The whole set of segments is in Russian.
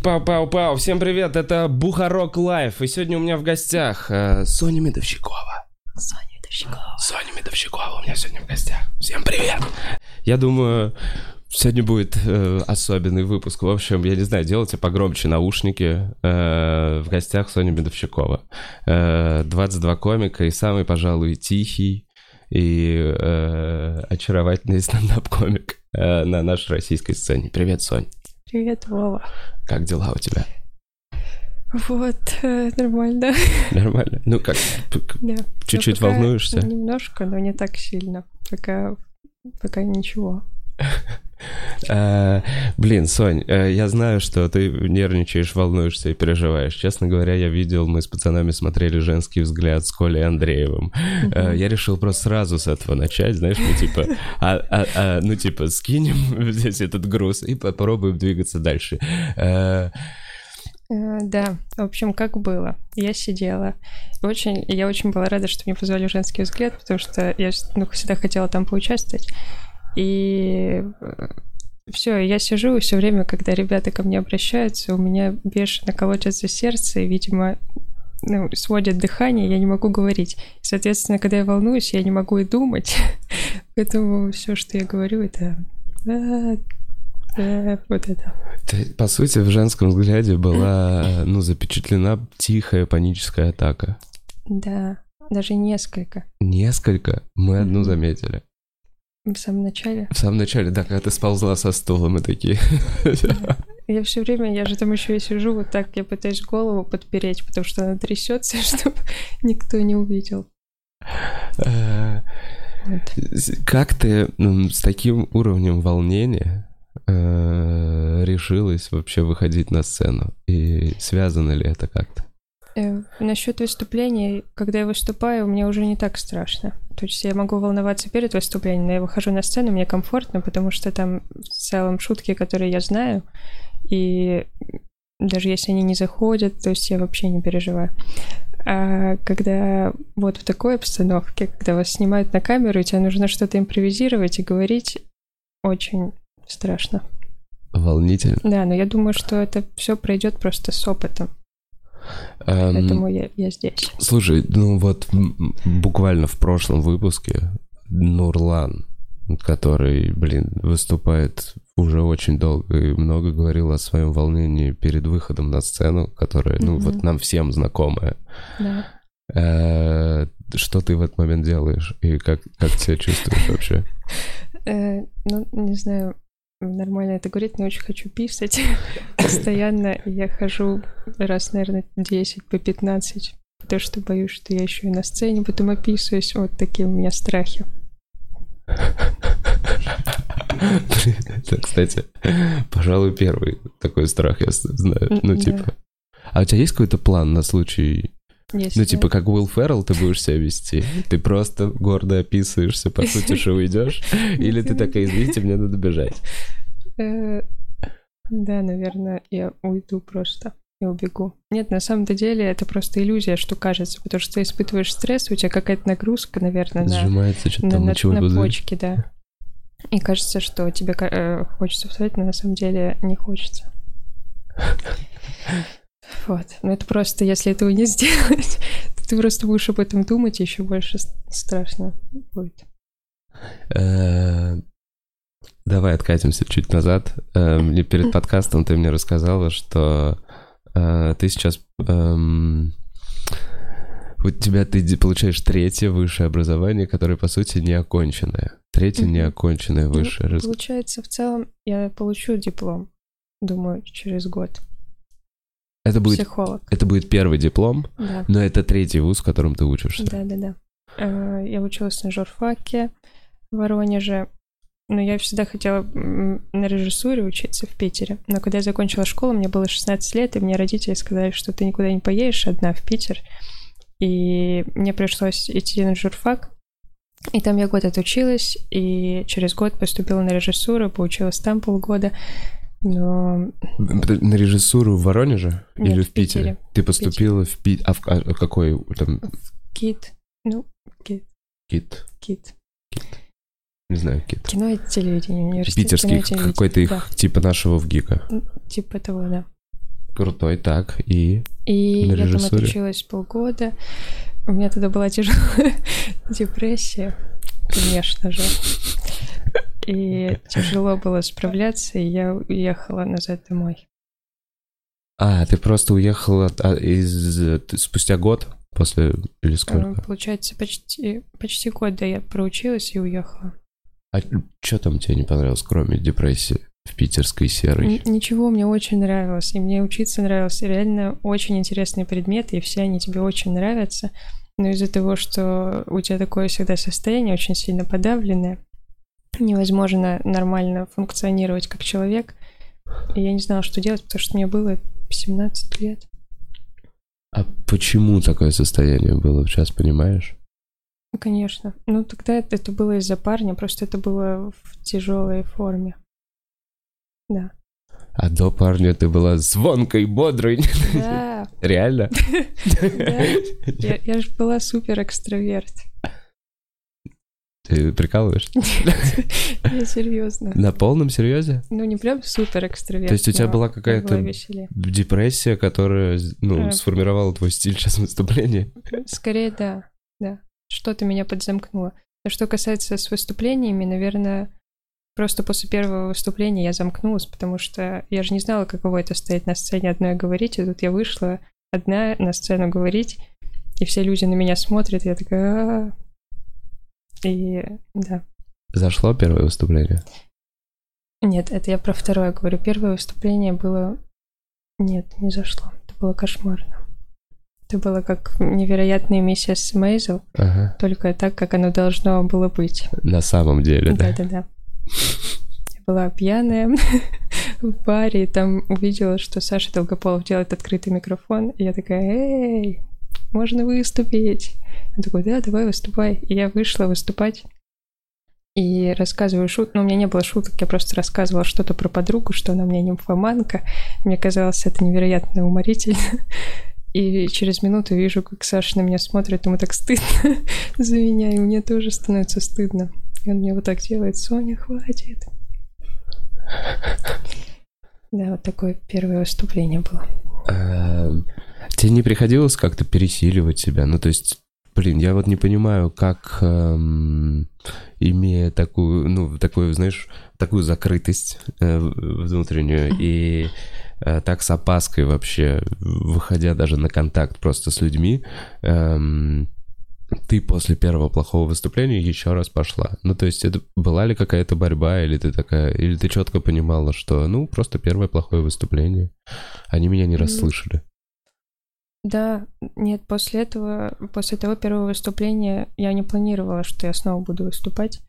Чики-пау-пау-пау, всем привет, это Бухарог Live, и сегодня у меня в гостях э, Соня Медовщикова. Соня Медовщикова. Соня Медовщикова у меня сегодня в гостях. Всем привет. Я думаю, сегодня будет э, особенный выпуск. В общем, я не знаю, делайте погромче наушники. Э, в гостях Соня Медовщикова. Э, 22 комика и самый, пожалуй, тихий и э, очаровательный стендап-комик э, на нашей российской сцене. Привет, Сонь. Привет, Вова. Как дела у тебя? Вот, э, нормально. Нормально? Ну как, Да. чуть-чуть Ну, волнуешься? Немножко, но не так сильно. Пока, пока ничего. Э, Блин, Сонь, э, я знаю, что ты нервничаешь, волнуешься и переживаешь. Честно говоря, я видел, мы с пацанами смотрели «Женский взгляд» с Колей Андреевым. Э, Я решил просто сразу с этого начать, знаешь, ну типа, а- а- а, ну типа скинем здесь этот груз и попробуем двигаться дальше. Э, Да, в общем, как было. Я сидела. Очень, я очень была рада, что мне позвали женский взгляд, потому что я ну, всегда хотела там поучаствовать. И все, я сижу, все время, когда ребята ко мне обращаются, у меня бешено колотится сердце, и, видимо, ну, сводит дыхание, я не могу говорить. И, соответственно, когда я волнуюсь, я не могу и думать. Поэтому все, что я говорю, это «да, да», вот это. ты, По сути, в «Женском взгляде» была, ну, запечатлена тихая паническая атака. Да, даже несколько. Несколько, мы одну заметили. В самом начале. В самом начале, да, когда ты сползла со стула, мы такие. Я все время, я же там еще и сижу, вот так я пытаюсь голову подпереть, потому что она трясется, чтобы никто не увидел. Э, Как ты м, с таким уровнем волнения э, решилась вообще выходить на сцену? И связано ли это как-то? Э, насчет выступлений, когда я выступаю, мне уже не так страшно. То есть я могу волноваться перед выступлением, но я выхожу на сцену, мне комфортно, потому что там в целом шутки, которые я знаю, и даже если они не заходят, то есть я вообще не переживаю. А когда вот в такой обстановке, когда вас снимают на камеру, и тебе нужно что-то импровизировать и говорить, очень страшно. Волнительно. Да, но я думаю, что это все пройдет просто с опытом, Эм, поэтому я, я здесь. Слушай, ну вот буквально в прошлом выпуске Нурлан, который, блин, выступает уже очень долго и много говорил о своем волнении перед выходом на сцену, которое, ну, Мгм. вот нам всем знакомое. Да. Э, Что ты в этот момент делаешь и как, как себя чувствуешь вообще? Э, ну, не знаю, нормально это говорить, но очень хочу писать постоянно. Я хожу раз, наверное, 10 по 15, потому что боюсь, что я еще и на сцене потом описываюсь. Вот такие у меня страхи. Это, кстати, пожалуй, первый такой страх я знаю. Ну, типа... А у тебя есть какой-то план на случай Если- Ну, типа, как Уилл Феррелл ты будешь себя вести? Ты просто гордо описываешься, по сути, что уйдешь? Или ты такая, извините, мне надо бежать? Э, Да, наверное, я уйду просто. и убегу. Нет, на самом-то деле это просто иллюзия, что кажется, потому что ты испытываешь стресс, у тебя какая-то нагрузка, наверное, на, Сжимается что-то на, там, на- мочевой на пузырь. почки, да. И кажется, что тебе э, хочется встать, но на самом деле не хочется. Вот. Но это просто, если этого не сделать, то ты просто будешь об этом думать, и еще больше страшно будет. Э, Давай откатимся чуть назад. Э, Мне перед подкастом ты мне рассказала, что э, ты сейчас... эм, У тебя ты получаешь третье высшее образование, которое, по сути, не оконченное. Третье Мгм. неоконченное Ну, высшее. Получается, в целом я получу диплом, думаю, через год. Это будет, Психолог. это будет первый диплом, Да. но это третий вуз, в котором ты учишься. Да, да, да. Я училась на журфаке в Воронеже. Но я всегда хотела на режиссуре учиться в Питере. Но когда я закончила школу, мне было 16 лет, и мне родители сказали, что ты никуда не поедешь одна в Питер. И мне пришлось идти на журфак. И там я год отучилась, и через год поступила на режиссуру, поучилась там полгода. Но На режиссуру в Воронеже Нет, или в в Питере? Питере. Ты поступила в Питер. А в а в какой там кит, ну, кит, кит? кит. Не знаю, кит. Кино и телевидение, университет Питерский, какой-то их Да. типа нашего в ГИКа. Типа того, да. Крутой, так, и... И На я там отучилась полгода. У меня тогда была тяжелая депрессия, конечно же. И тяжело было справляться, и я уехала назад домой. А, ты просто уехала а, из... спустя год после... Или Э, сколько? Получается, почти, почти год, да, я проучилась и уехала. А что там тебе не понравилось, кроме депрессии в питерской серой? Н- Ничего, мне очень нравилось, и мне учиться нравилось. И реально очень интересные предметы, и все они тебе очень нравятся. Но из-за того, что у тебя такое всегда состояние очень сильно подавленное, невозможно нормально функционировать как человек. И я не знала, что делать, потому что мне было 17 лет. А почему такое состояние было, сейчас понимаешь? Конечно. Ну, тогда это, это было из-за парня, просто это было в тяжелой форме. Да. А до парня ты была звонкой, бодрой. Да, Реально? да. Я же была супер экстраверт. Ты прикалываешься? Я серьезно. На полном серьезе? Ну, не прям супер экстраверт. То есть у тебя была какая-то-. Депрессия, которая, ну, Э. сформировала твой стиль сейчас выступления? Скорее, да, да. Что-то меня подзамкнуло. А что касается с выступлениями, наверное, просто после первого выступления я замкнулась, потому что я же не знала, каково это стоять на сцене одной и говорить, и тут я вышла одна на сцену говорить, и все люди на меня смотрят, и я такая... И да. Зашло первое выступление? Нет, это я про второе говорю. Первое выступление было... Нет, не зашло. Это было кошмарно. Это было как невероятная миссис Мейзел, Ага. только так, как оно должно было быть. На самом деле, да? Да-да-да. Я была пьяная в баре, и там увидела, что Саша Долгополов делает открытый микрофон, и я такая, эй, можно выступить. Он такой, да, давай выступай. И я вышла выступать и рассказываю шут. Ну, у меня не было шуток, я просто рассказывала что-то про подругу, что она у меня нимфоманка. Мне казалось это невероятно уморительно. И через минуту вижу, как Саша на меня смотрит, ему так стыдно за меня, и мне тоже становится стыдно. И он мне вот так делает, Соня, хватит. Да, вот такое первое выступление было. Эм, Тебе не приходилось как-то пересиливать себя? Ну, то есть, блин, я вот не понимаю, как, эм, имея такую, ну, такую, знаешь, такую закрытость э, внутреннюю и э, так с опаской вообще, выходя даже на контакт просто с людьми, эм, ты после первого плохого выступления еще раз пошла. Ну, то есть, это была ли какая-то борьба, или ты такая, или ты четко понимала, что, ну, просто первое плохое выступление, они меня не расслышали. Да, нет, после этого, после того первого выступления я не планировала, что я снова буду выступать,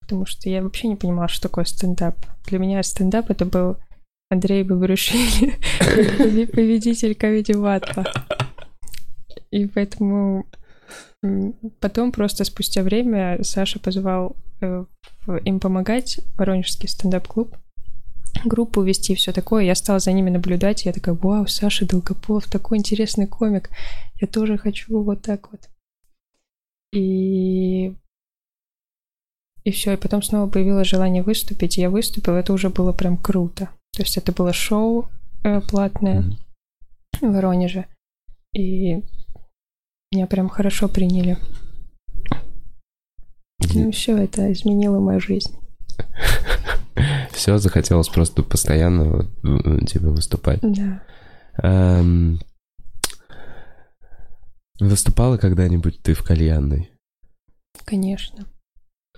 потому что я вообще не понимала, что такое стендап. Для меня стендап это был Андрей Бабрушвили, победитель комедий Ватла. И поэтому потом просто спустя время Саша позвал э, им помогать, Воронежский стендап-клуб, группу вести и все такое. Я стала за ними наблюдать, и я такая, вау, Саша Долгополов, такой интересный комик. Я тоже хочу вот так вот. И... И все, и потом снова появилось желание выступить, и я выступила, это уже было прям круто. То есть это было шоу э, платное Мгм. в Воронеже, и меня прям хорошо приняли. Ну все, это изменило мою жизнь. Все, захотелось просто постоянно тебе выступать. Да. Эм, Выступала когда-нибудь ты в кальянной? Конечно.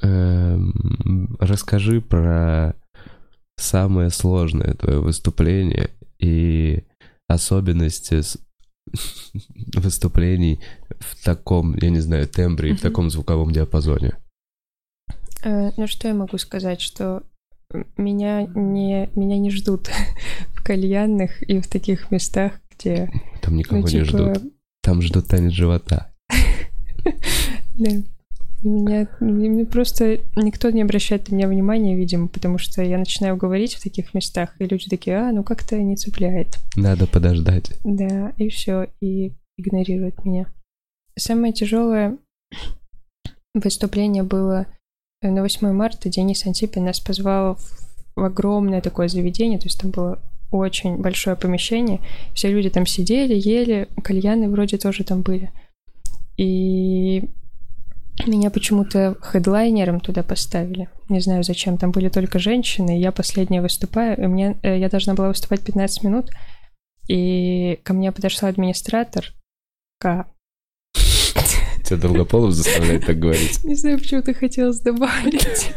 Эм, Расскажи про самое сложное твое выступление и особенности выступлений в таком, я не знаю, тембре и в таком звуковом диапазоне. Э, Ну что я могу сказать, что меня не, меня не ждут в кальянных и в таких местах, где, Там никого ну, не типа, ждут. Там ждут танец живота. да. Меня, мне просто никто не обращает на меня внимания, видимо, потому что я начинаю говорить в таких местах, и люди такие, а, ну как-то не цепляет. Надо подождать. Да, и все, и игнорируют меня. Самое тяжелое выступление было на 8 марта. Денис Антипин нас позвал в в огромное такое заведение, то есть там было очень большое помещение. Все люди там сидели, ели, кальяны вроде тоже там были. И меня почему-то хедлайнером туда поставили. Не знаю зачем. Там были только женщины. Я последняя выступаю. И мне, э, я должна была выступать 15 минут. И ко мне подошла администратор К. Тебя Долгополов заставляет так говорить? Не знаю, почему ты хотелось добавить.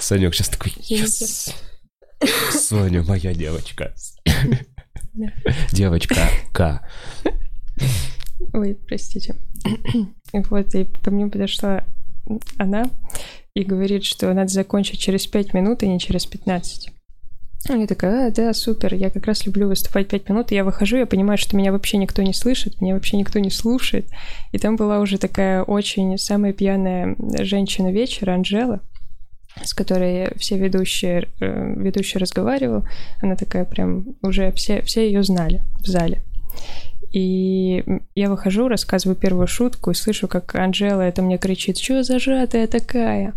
Санек сейчас такой, yes! Соня, моя девочка. Девочка К. Ой, простите. Вот, и ко мне подошла она и говорит, что надо закончить через 5 минут, и не через 15. Я такая, а, да, супер, я как раз люблю выступать 5 минут, и я выхожу, я понимаю, что меня вообще никто не слышит, меня вообще никто не слушает. И там была уже такая очень самая пьяная женщина вечера, Анжела, с которой все ведущие, э, ведущий разговаривал. Она такая прям уже все, все ее знали в зале. И я выхожу, рассказываю первую шутку и слышу, как Анжела это мне кричит, что зажатая такая?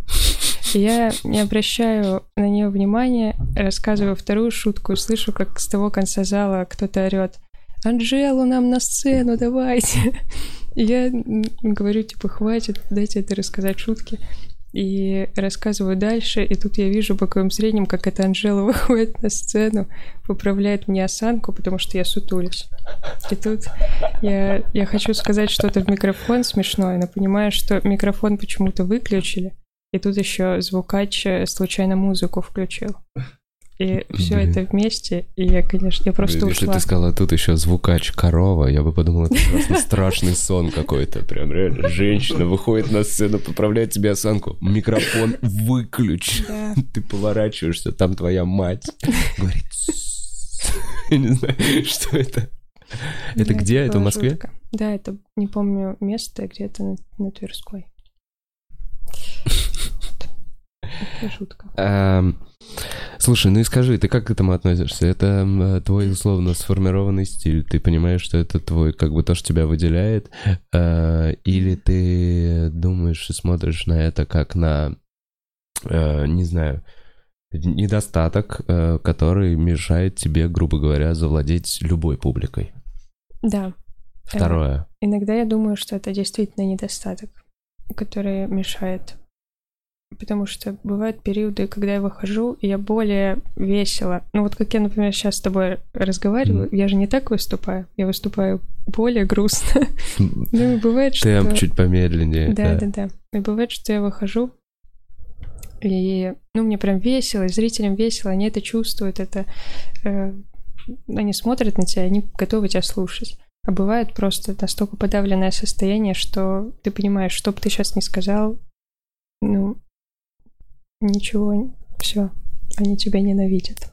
Я не обращаю на нее внимания, рассказываю вторую шутку слышу, как с того конца зала кто-то орет, Анжелу нам на сцену, давайте. Я говорю, типа, хватит, дайте это рассказать шутки и рассказываю дальше, и тут я вижу боковым зрением, как эта Анжела выходит на сцену, поправляет мне осанку, потому что я сутулюсь. И тут я, я хочу сказать что-то в микрофон смешное, но понимаю, что микрофон почему-то выключили, и тут еще звукач э, случайно музыку включил. И все это вместе, и я, конечно, я просто Если ушла. ты сказала, тут еще звукач корова, я бы подумал, это просто страшный сон какой-то. Прям реально. Женщина выходит на сцену, поправляет тебе осанку. Микрофон выключ. Да. Ты поворачиваешься, там твоя мать. Говорит, я не знаю, что это. Это где? Это в Москве? Да, это, не помню место, где-то на Тверской. Жутко. Эм, Слушай, ну и скажи, ты как к этому относишься? Это э, твой условно сформированный стиль, ты понимаешь, что это твой, как бы то, что тебя выделяет, э, или ты думаешь и смотришь на это как на, э, не знаю, недостаток, э, который мешает тебе, грубо говоря, завладеть любой публикой? Да. Э, Второе. Иногда я думаю, что это действительно недостаток, который мешает. Потому что бывают периоды, когда я выхожу, и я более весело. Ну вот как я, например, сейчас с тобой разговариваю, я же не так выступаю, я выступаю более грустно. Ну и бывает, что... Темп чуть помедленнее. Да, да, да. И бывает, что я выхожу, и, ну, мне прям весело, и зрителям весело, они это чувствуют, это... э, они смотрят на тебя, они готовы тебя слушать. А бывает просто настолько подавленное состояние, что ты понимаешь, что бы ты сейчас ни сказал, ну, ничего, все, они тебя ненавидят.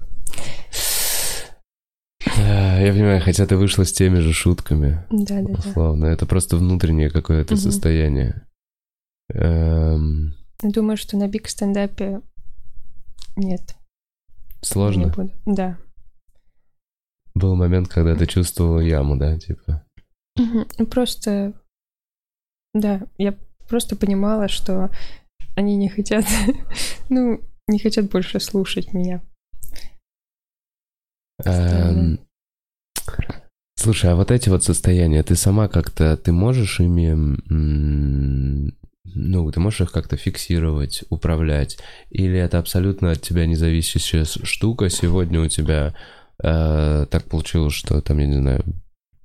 Э, Я понимаю, хотя ты вышла с теми же шутками. Да, да, да. Условно. Это просто внутреннее какое-то состояние. Эм, Думаю, что на биг стендапе нет. Не Сложно. буду. Да. Был момент, когда ты чувствовала яму, да, типа. Ну, Просто, да, я просто понимала, что они не хотят, ну, не хотят больше слушать меня. Эм, Слушай, а вот эти вот состояния, ты сама как-то, ты можешь ими, ну, ты можешь их как-то фиксировать, управлять? Или это абсолютно от тебя независящая штука? Сегодня у тебя э, так получилось, что там, я не знаю,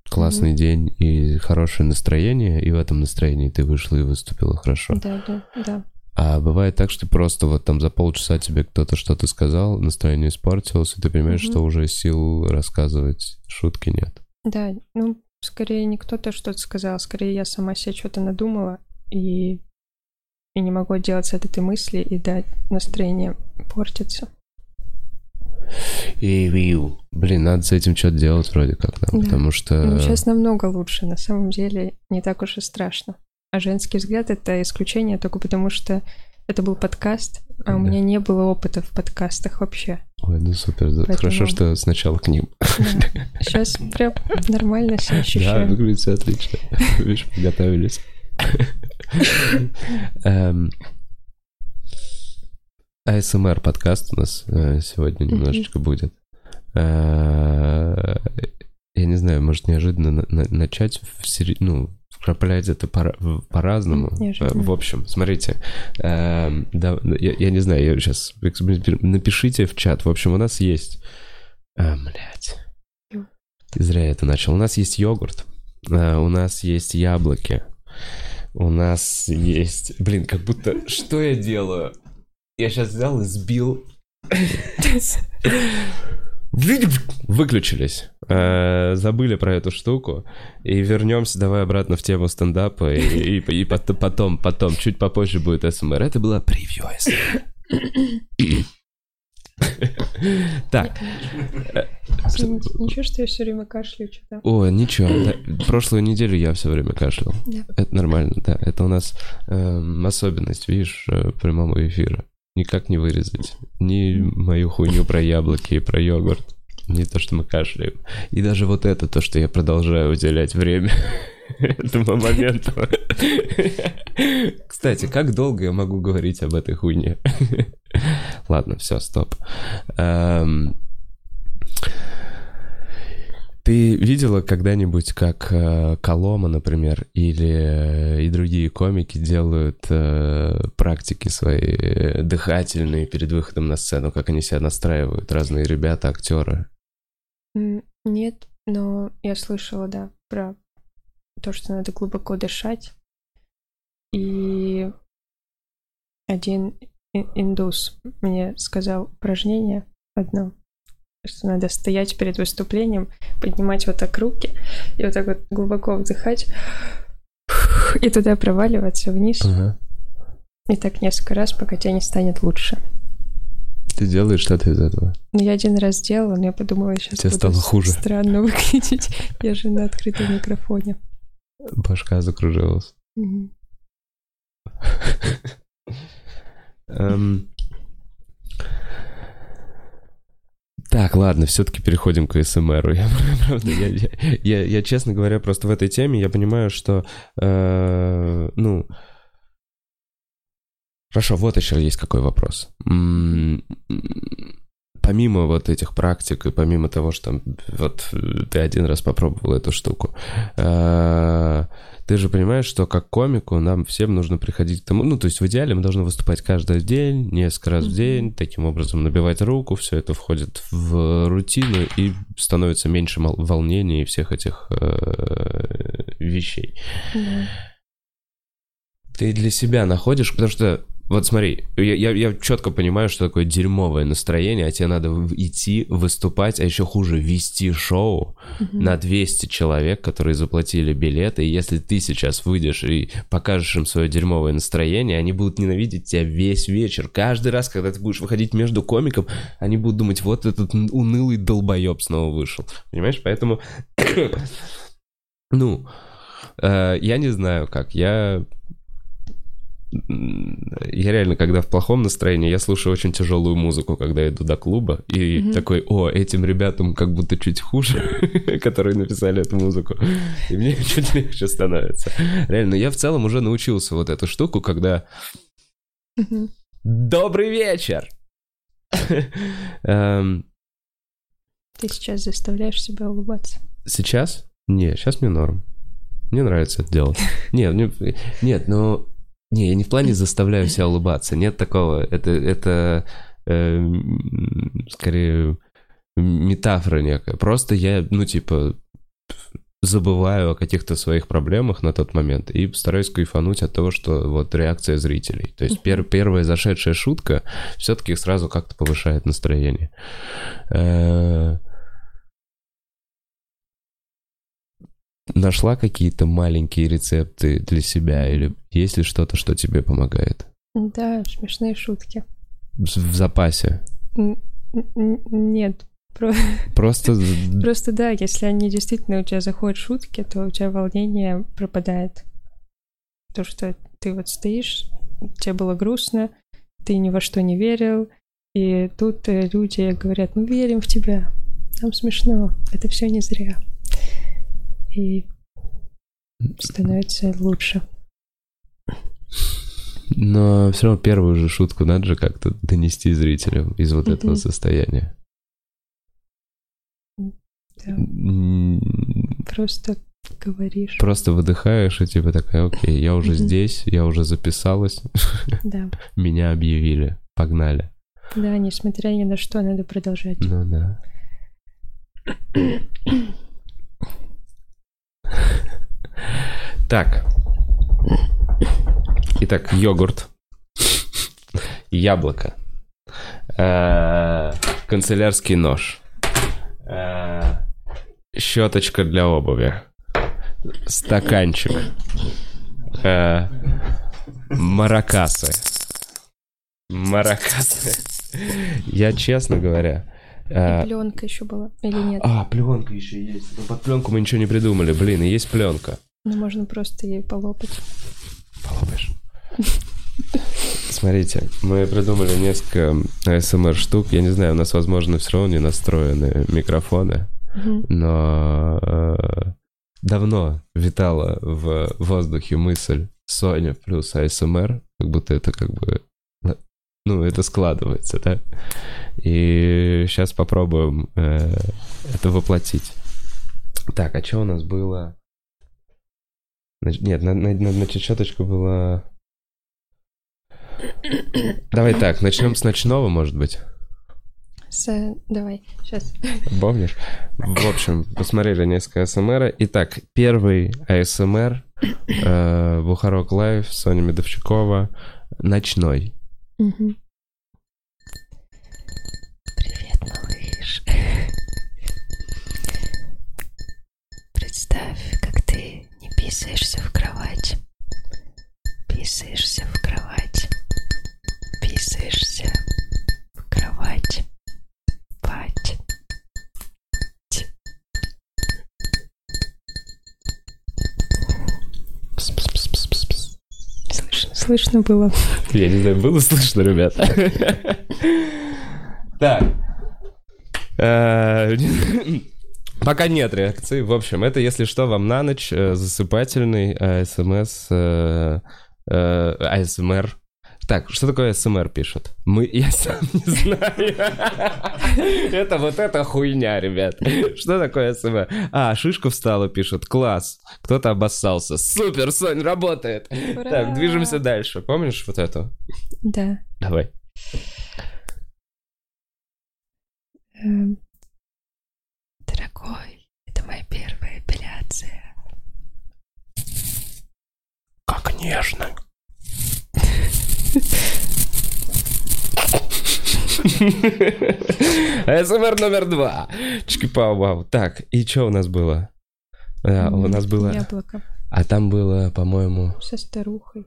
классный день и хорошее настроение, и в этом настроении ты вышла и выступила хорошо. Да, да, да. А бывает так, что просто вот там за полчаса тебе кто-то что-то сказал, настроение испортилось, и ты понимаешь, Мгм. что уже сил рассказывать шутки нет. Да, ну, скорее не кто-то что-то сказал, скорее я сама себе что-то надумала и, и не могу отделаться от этой мысли, и да, настроение портится. И виу. Блин, надо с этим что-то делать вроде как, да, Да. потому что... Ну, сейчас намного лучше, на самом деле не так уж и страшно. А женский взгляд — это исключение только потому, что это был подкаст, а у Да. меня не было опыта в подкастах вообще. Ой, ну супер, да. Поэтому- хорошо, что сначала к ним. Сейчас прям нормально Да, ощущаю. выглядит все отлично. Видишь, подготовились. Эм, АСМР подкаст у нас э, сегодня немножечко будет. Я не знаю, может неожиданно на- на- начать в сери... ну, вкраплять это по- по-разному. Неожиданно. Э, В общем, смотрите, э, да, я, я не знаю, я сейчас напишите в чат. В общем, у нас есть, а, блядь, зря я это начал. У нас есть йогурт, э, у нас есть яблоки, у нас есть, блин, как будто, что я делаю? Я сейчас взял и сбил Выключились. Э, Забыли про эту штуку. И вернемся давай обратно в тему стендапа. И, и- и пот- потом, потом, чуть попозже будет СМР. Это было превью СМР. Так. Извините, Ничего, что я все время кашляю что-то. О, ничего. Прошлую неделю я все время кашлял. Это нормально, да. Это у нас эм, особенность, видишь, э, прямого эфира. Никак не вырезать. Ни мою хуйню про яблоки и про йогурт. Не то, что мы кашляем. И даже вот это, то, что я продолжаю уделять время этому моменту. Кстати, как долго я могу говорить об этой хуйне? Ладно, все, стоп. Ты видела когда-нибудь, как э, Колома, например, или э, и другие комики делают э, практики свои э, дыхательные перед выходом на сцену, как они себя настраивают, разные ребята, актеры? Нет, но я слышала, да, про то, что надо глубоко дышать. И один индус мне сказал упражнение одно, что надо стоять перед выступлением, поднимать вот так руки и вот так вот глубоко вдыхать и туда проваливаться вниз. Ага. И так несколько раз, пока тебе не станет лучше. Ты делаешь что-то из этого? Ну, я один раз делала, но я подумала, сейчас Тебе стало хуже. странно выглядеть. Я же на открытом микрофоне. Башка закружилась. Мгм. Эм. Так, ладно, все-таки переходим к СМРу. Я, правда, я, я- я- я, честно говоря, просто в этой теме я понимаю, что, э, ну, хорошо, вот еще есть какой вопрос. Помимо вот этих практик и помимо того, что там, вот ты один раз попробовал эту штуку, э, ты же понимаешь, что как комику нам всем нужно приходить к тому, ну, то есть в идеале мы должны выступать каждый день, несколько раз в день, таким образом набивать руку, все это входит в рутину и становится меньше волнения и всех этих э, вещей. Да. Ты для себя находишь, потому что вот смотри, я, я, я четко понимаю, что такое дерьмовое настроение, а тебе надо идти, выступать, а еще хуже, вести шоу Мгм. на 200 человек, которые заплатили билеты, и если ты сейчас выйдешь и покажешь им свое дерьмовое настроение, они будут ненавидеть тебя весь вечер. Каждый раз, когда ты будешь выходить между комиком, они будут думать, вот этот унылый долбоеб снова вышел. Понимаешь? Поэтому, ну, э, я не знаю как, я... Я реально, когда в плохом настроении, я слушаю очень тяжелую музыку, когда иду до клуба, и Мгм. такой, о, этим ребятам как будто чуть хуже, которые написали эту музыку. И мне чуть легче становится. Реально, я в целом уже научился вот эту штуку, когда. «Добрый вечер!» Эм, Ты сейчас заставляешь себя улыбаться. Сейчас? Не, сейчас мне норм. Мне нравится это делать. Нет, мне- нет, но... Не, я не в плане заставляю себя улыбаться. Нет такого. Это, это э, скорее метафора некая. Просто я, ну, типа, забываю о каких-то своих проблемах на тот момент и стараюсь кайфануть от того, что вот реакция зрителей. То есть пер- первая зашедшая шутка все-таки сразу как-то повышает настроение. Э, Нашла какие-то маленькие рецепты для себя или есть ли что-то, что тебе помогает? Да, смешные шутки. В запасе. Н- н- Нет, про- Просто просто да, если они действительно у тебя заходят шутки, то у тебя волнение пропадает. То, что ты вот стоишь, тебе было грустно, ты ни во что не верил, и тут э, люди говорят, мы верим в тебя, нам смешно, это все не зря. И становится лучше. Но все равно первую же шутку надо же как-то донести зрителям из вот этого Мгм. состояния. Да. Просто говоришь. Просто выдыхаешь и типа такая, окей, я уже Мгм. здесь, я уже записалась, Да. меня объявили, погнали. Да, несмотря ни на что, надо продолжать. Ну да. Так. Итак, йогурт. Яблоко. Э, Канцелярский нож. Э, Щеточка для обуви. Стаканчик. Э, Маракасы. Маракасы. Я, честно говоря... э, Пленка еще была или нет? а, пленка еще есть. Но под пленку мы ничего не придумали. Блин, и есть пленка. Ну, можно просто ей полопать. Поломаешь. Смотрите, мы придумали несколько ASMR штук. Я не знаю, у нас, возможно, все равно не настроены микрофоны, но э, давно витала в воздухе мысль Соня плюс ASMR, как будто это как бы, ну, это складывается, да? И сейчас попробуем э, это воплотить. Так, а что у нас было? Нет, на, на, на, на чечеточку было... Давай так, начнем с ночного, может быть. С... Давай, сейчас. Помнишь? В общем, посмотрели несколько АСМР. Итак, первый АСМР э, Бухарок Лайв, Соня Медовчукова, ночной. Привет, малыш. Представь, как ты не писаешься в кровать. Писаешься в кровать. Писаешься в кровать. Пать. Слышно, было. Я не знаю, было слышно, ребята? Так. Э, Пока нет реакции. В общем, это, если что, вам на ночь э, засыпательный АСМС, э, АСМР. Так, что такое АСМР пишут? Мы, я сам не знаю. Это вот эта хуйня, ребят. Что такое АСМР? А, шишка встала, пишут. Класс. Кто-то обоссался. Супер, Сонь, работает. Так, движемся дальше. Помнишь вот эту? Да. Давай. Эм, Дорогой, это моя первая эпиляция. Как нежно. СМР номер два. Чики-пау-вау. Так, и что у нас было? А, у нас было... Яблоко А там было, по-моему... со старухой.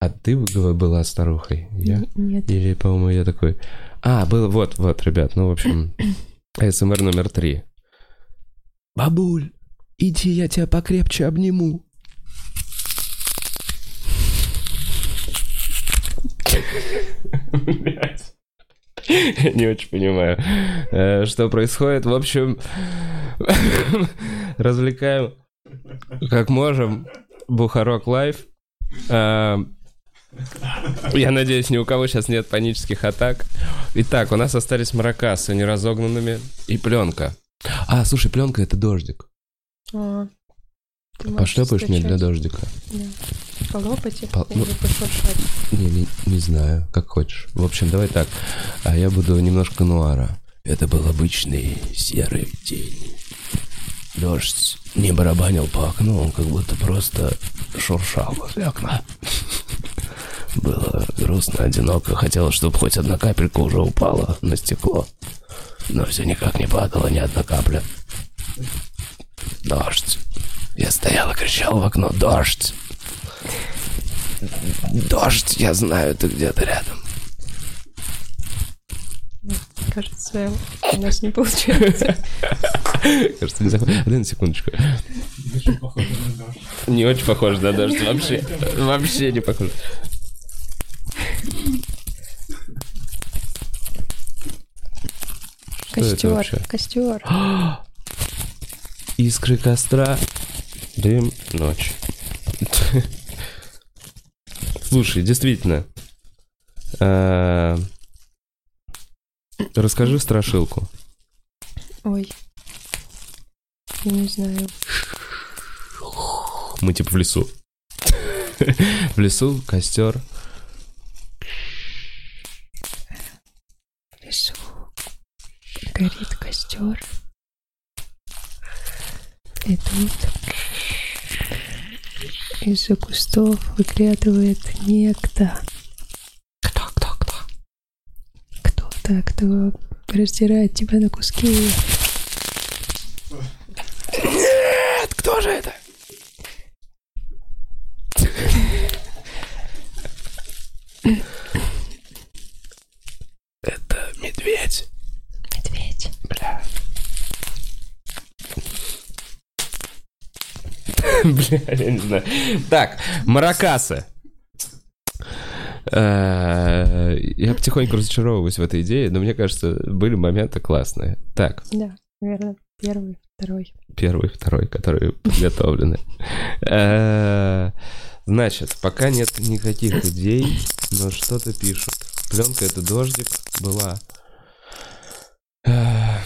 А ты была старухой? Я? Нет. Или, по-моему, я такой... А, было... Вот, вот, ребят, ну, в общем... СМР номер три. Бабуль, иди, я тебя покрепче обниму. Блядь. Я Не очень понимаю, э, что происходит. В общем, развлекаем как можем. Бухарог Live. Э, Я надеюсь, ни у кого сейчас нет панических атак. Итак, у нас остались маракасы неразогнанными и пленка. А, слушай, пленка это дождик. А, Пошлепаешь мне для дождика? Да. Полопать их Пол- или ну- пошуршать? Не, не, не знаю, как хочешь. В общем, давай так. А я буду немножко нуара. Это был обычный серый день. Дождь не барабанил по окну, он как будто просто шуршал возле окна. Было грустно, одиноко. Хотелось, чтобы хоть одна капелька уже упала на стекло. Но все никак не падала ни одна капля. Дождь. Я стоял и кричал в окно «Дождь!» Дождь, я знаю, ты где-то рядом. Кажется, у нас не получается. Кажется, не заходит. Дай на секундочку. Не очень похоже на дождь вообще. Вообще не похоже. Это Костер, костер. Искры костра, дым, ночь. Слушай, действительно. э, Расскажи страшилку. Ой. Я не знаю. Мы типа в лесу. В лесу костер. В лесу горит костер. И тут из-за кустов выглядывает некто. Кто, кто, кто? Кто-то, кто раздирает тебя на куски. Нет, кто же это? Это медведь. Медведь. Бля. Бля, я не знаю. Так, маракасы. Э, Я потихоньку разочаровываюсь в этой идее, но мне кажется, были моменты классные. Так, Да, наверное, первый, второй. первый, второй, которые подготовлены. Э, Значит, пока нет никаких идей, но что-то пишут. Пленка это дождик была. Э,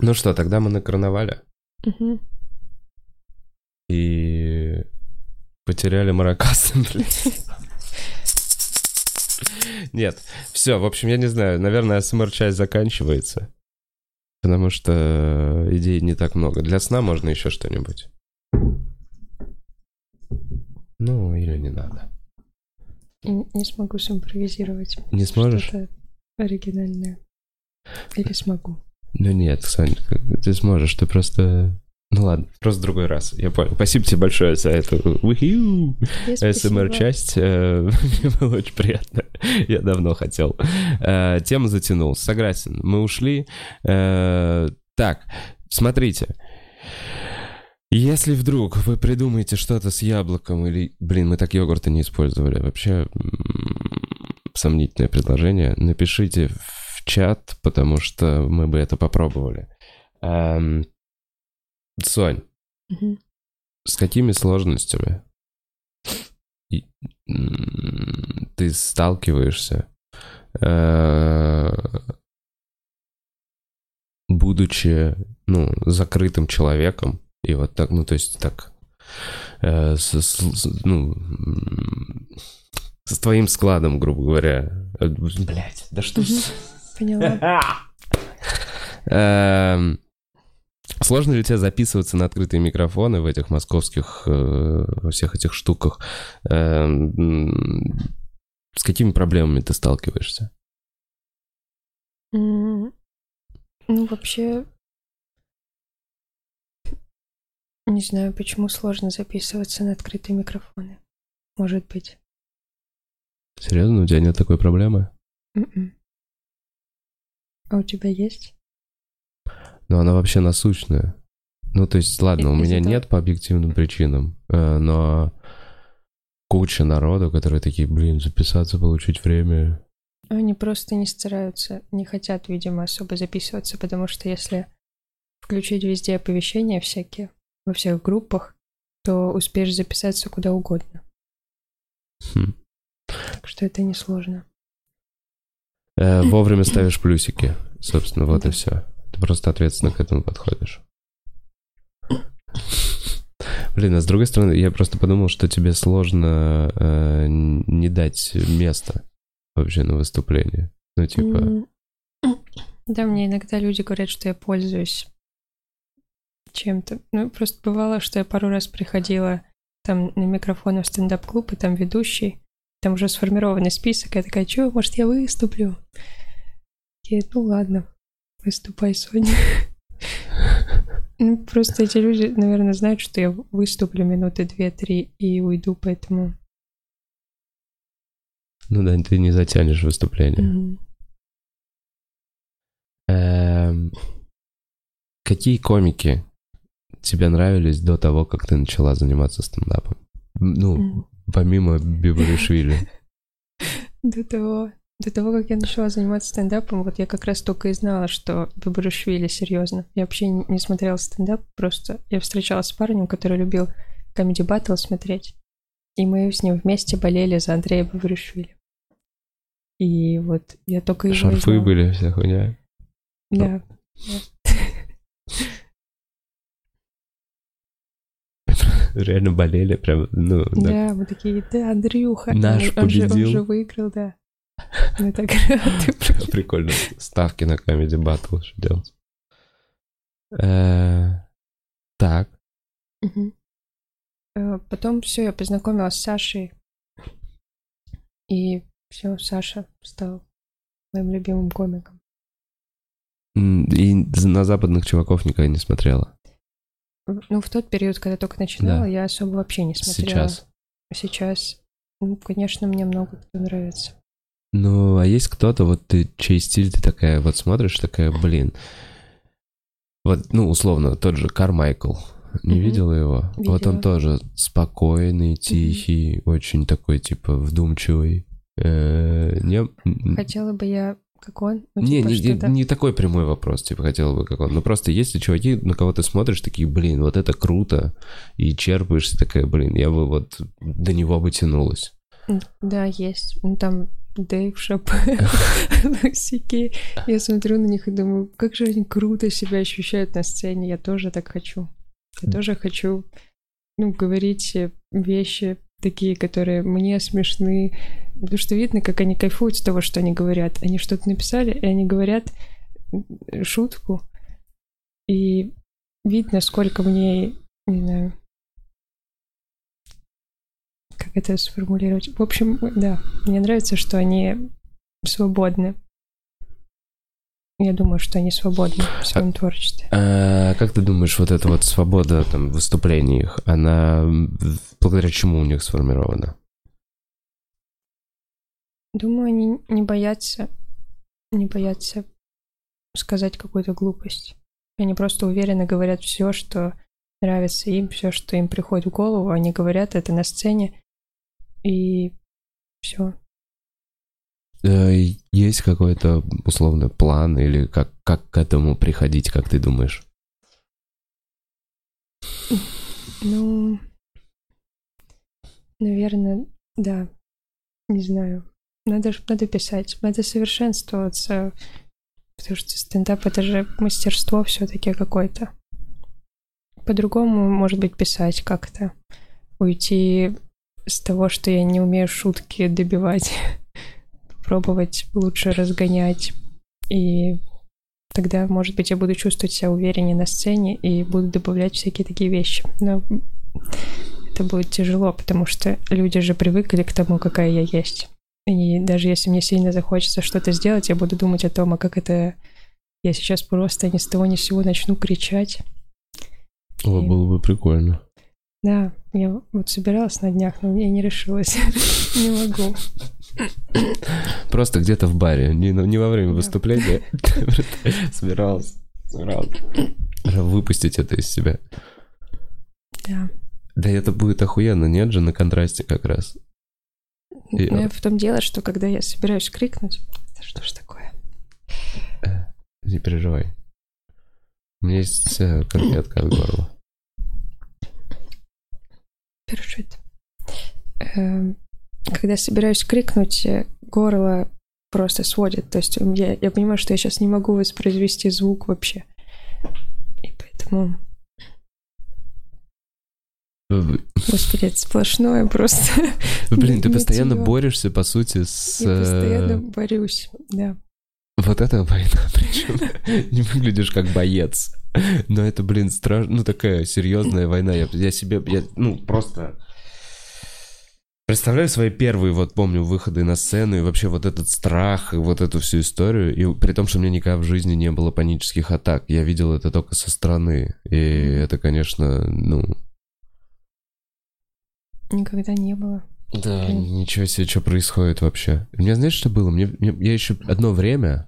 Ну что, тогда мы на карнавале Мгм. И потеряли маракасы, блин. Нет, все, в общем, я не знаю, наверное, СМР-часть заканчивается, потому что идей не так много. Для сна можно еще что-нибудь. Ну, или не надо. Не смогу симпровизировать. Не сможешь? Что-то оригинальное. Или смогу. Ну нет, Сань, ты сможешь, ты просто... Ну ладно, просто другой раз, я понял. Спасибо тебе большое за эту. СМР-часть. Э, Мне было очень приятно. Я давно хотел. Э, Тема затянулась, согласен. Мы ушли. Э, Так, смотрите. Если вдруг вы придумаете что-то с яблоком или... Блин, мы так йогурты не использовали. Вообще сомнительное предложение. Напишите в чат, потому что мы бы это попробовали. Эм, Сонь, Мгм. с какими сложностями ты сталкиваешься, э, будучи, ну, закрытым человеком, и вот так, ну, то есть так, э, с- с- ну, с твоим складом, грубо говоря. Блять, да что ж... Поняла. Сложно ли тебе записываться на открытые микрофоны в этих московских, э, всех этих штуках? М, С какими проблемами ты сталкиваешься? Ну, вообще... Не знаю, почему сложно записываться на открытые микрофоны. Может быть. Серьезно, у тебя нет такой проблемы? Мгм. А у тебя есть? Но она вообще насущная. Ну, то есть, ладно, у меня нет по объективным причинам, э, но куча народу, которые такие, блин, записаться, получить время. Они просто не стараются, не хотят, видимо, особо записываться, потому что если включить везде оповещения всякие, во всех группах, то успеешь записаться куда угодно. Хм. Так что это несложно. Э, Вовремя ставишь плюсики. Собственно, вот и все. Ты просто ответственно к этому подходишь. Блин, а с другой стороны, я просто подумал, что тебе сложно э, не дать места вообще на выступление. Ну, типа, Да, мне иногда люди говорят, что я пользуюсь чем-то. Ну, просто бывало, что я пару раз приходила там на микрофон в стендап-клуб, и там ведущий, там уже сформированный список, я такая, что, может, я выступлю? Такие, ну ладно, выступай, Соня. Ну, просто эти люди, наверное, знают, что я выступлю минуты две-три и уйду, поэтому... ну да, ты не затянешь выступление. Эм, Какие комики тебе нравились до того, как ты начала заниматься стендапом? Ну, помимо Бибаришвили. До того, до того, как я начала заниматься стендапом, вот я как раз только и знала, что Бабарушвили серьезно. Я вообще не смотрела стендап, просто я встречалась с парнем, который любил Comedy Battle смотреть. И мы с ним вместе болели за Андрея Бавришвили. И вот я только его Шарфы знала. были, вся хуйня. Да. Реально болели, прям, ну, да. Мы такие, да, Андрюха. Наш он, же, он победил. же выиграл, да. Рады. Прикольно. Ставки на Comedy Battle еще делать. Э, Так. Э, Потом все, я познакомилась с Сашей. И все, Саша стал моим любимым комиком. И на западных чуваков никогда не смотрела. Ну, в тот период, когда только начинала, Да. я особо вообще не смотрела. Сейчас. Сейчас, ну, конечно, мне много кто нравится. Ну, а есть кто-то, вот ты, чей стиль ты такая, вот смотришь, такая, блин. Вот, ну, условно, тот же Кармайкл. Не Мгм. видела его? Вот он Видела. тоже спокойный, тихий, очень такой, типа, вдумчивый. Э, Не, Хотела бы я, как он, ну, не, типа, не, что-то- не такой прямой вопрос, типа, хотела бы как он. Ну, просто если чуваки, на кого ты смотришь, такие, блин, вот это круто, и черпаешься, такая, блин, я бы вот до него бы тянулась. Да, есть. Ну, там Дэйв Шап, Лосики. Я смотрю на них и думаю, как же они круто себя ощущают на сцене. Я тоже так хочу. Я тоже хочу, ну, говорить вещи такие, которые мне смешны. Потому что видно, как они кайфуют с того, что они говорят. Они что-то написали, и они говорят шутку. И видно, сколько мне, не знаю, как это сформулировать. В общем, да, мне нравится, что они свободны. Я думаю, что они свободны в своем творчестве. А как ты думаешь, вот эта вот свобода там в выступлениях, она благодаря чему у них сформирована? Думаю, они не боятся, не боятся сказать какую-то глупость. Они просто уверенно говорят все, что нравится им, все, что им приходит в голову. Они говорят это на сцене, и все. Э, Есть какой-то условный план или как, как к этому приходить, как ты думаешь? Ну, наверное, да. Не знаю. Надо, надо писать, надо совершенствоваться. Потому что стендап это же мастерство все-таки какое-то. По-другому, может быть, писать как-то. Уйти с того, что я не умею шутки добивать. Попробовать лучше разгонять. И тогда, может быть, я буду чувствовать себя увереннее на сцене и буду добавлять всякие такие вещи. Но это будет тяжело, потому что люди же привыкли к тому, какая я есть. И даже если мне сильно захочется что-то сделать, я буду думать о том, а как это я сейчас просто ни с того ни с сего начну кричать. О, И- было бы прикольно. Да, я вот собиралась на днях, но я не решилась. Не могу. Просто где-то в баре, не, ну, не во время выступления. Собирался, собирался. Выпустить это из себя. Да. Да это будет охуенно, нет же, на контрасте как раз. И- Но в том дело, что когда я собираюсь крикнуть, это что ж такое? Не переживай. У меня есть э, конфетка от горла. Першит. Эм, Когда собираюсь крикнуть, э, горло просто сводит. То есть я, я понимаю, что я сейчас не могу воспроизвести звук вообще. И поэтому, господи, это сплошное просто. Блин, ты постоянно борешься, по сути, с... Я э, постоянно борюсь. Да. Вот это война, причем не выглядишь как боец. Но это, блин, страшно, ну такая серьезная война. Я, я себе, я, ну просто представляю свои первые, вот помню, выходы на сцену и вообще вот этот страх, и вот эту всю историю. И при том, что меня никогда в жизни не было панических атак. Я видел это только со стороны. И это, конечно, ну... Никогда не было. Да, ничего себе, что происходит вообще. У меня, знаешь, что было? Мне, мне- я еще одно время,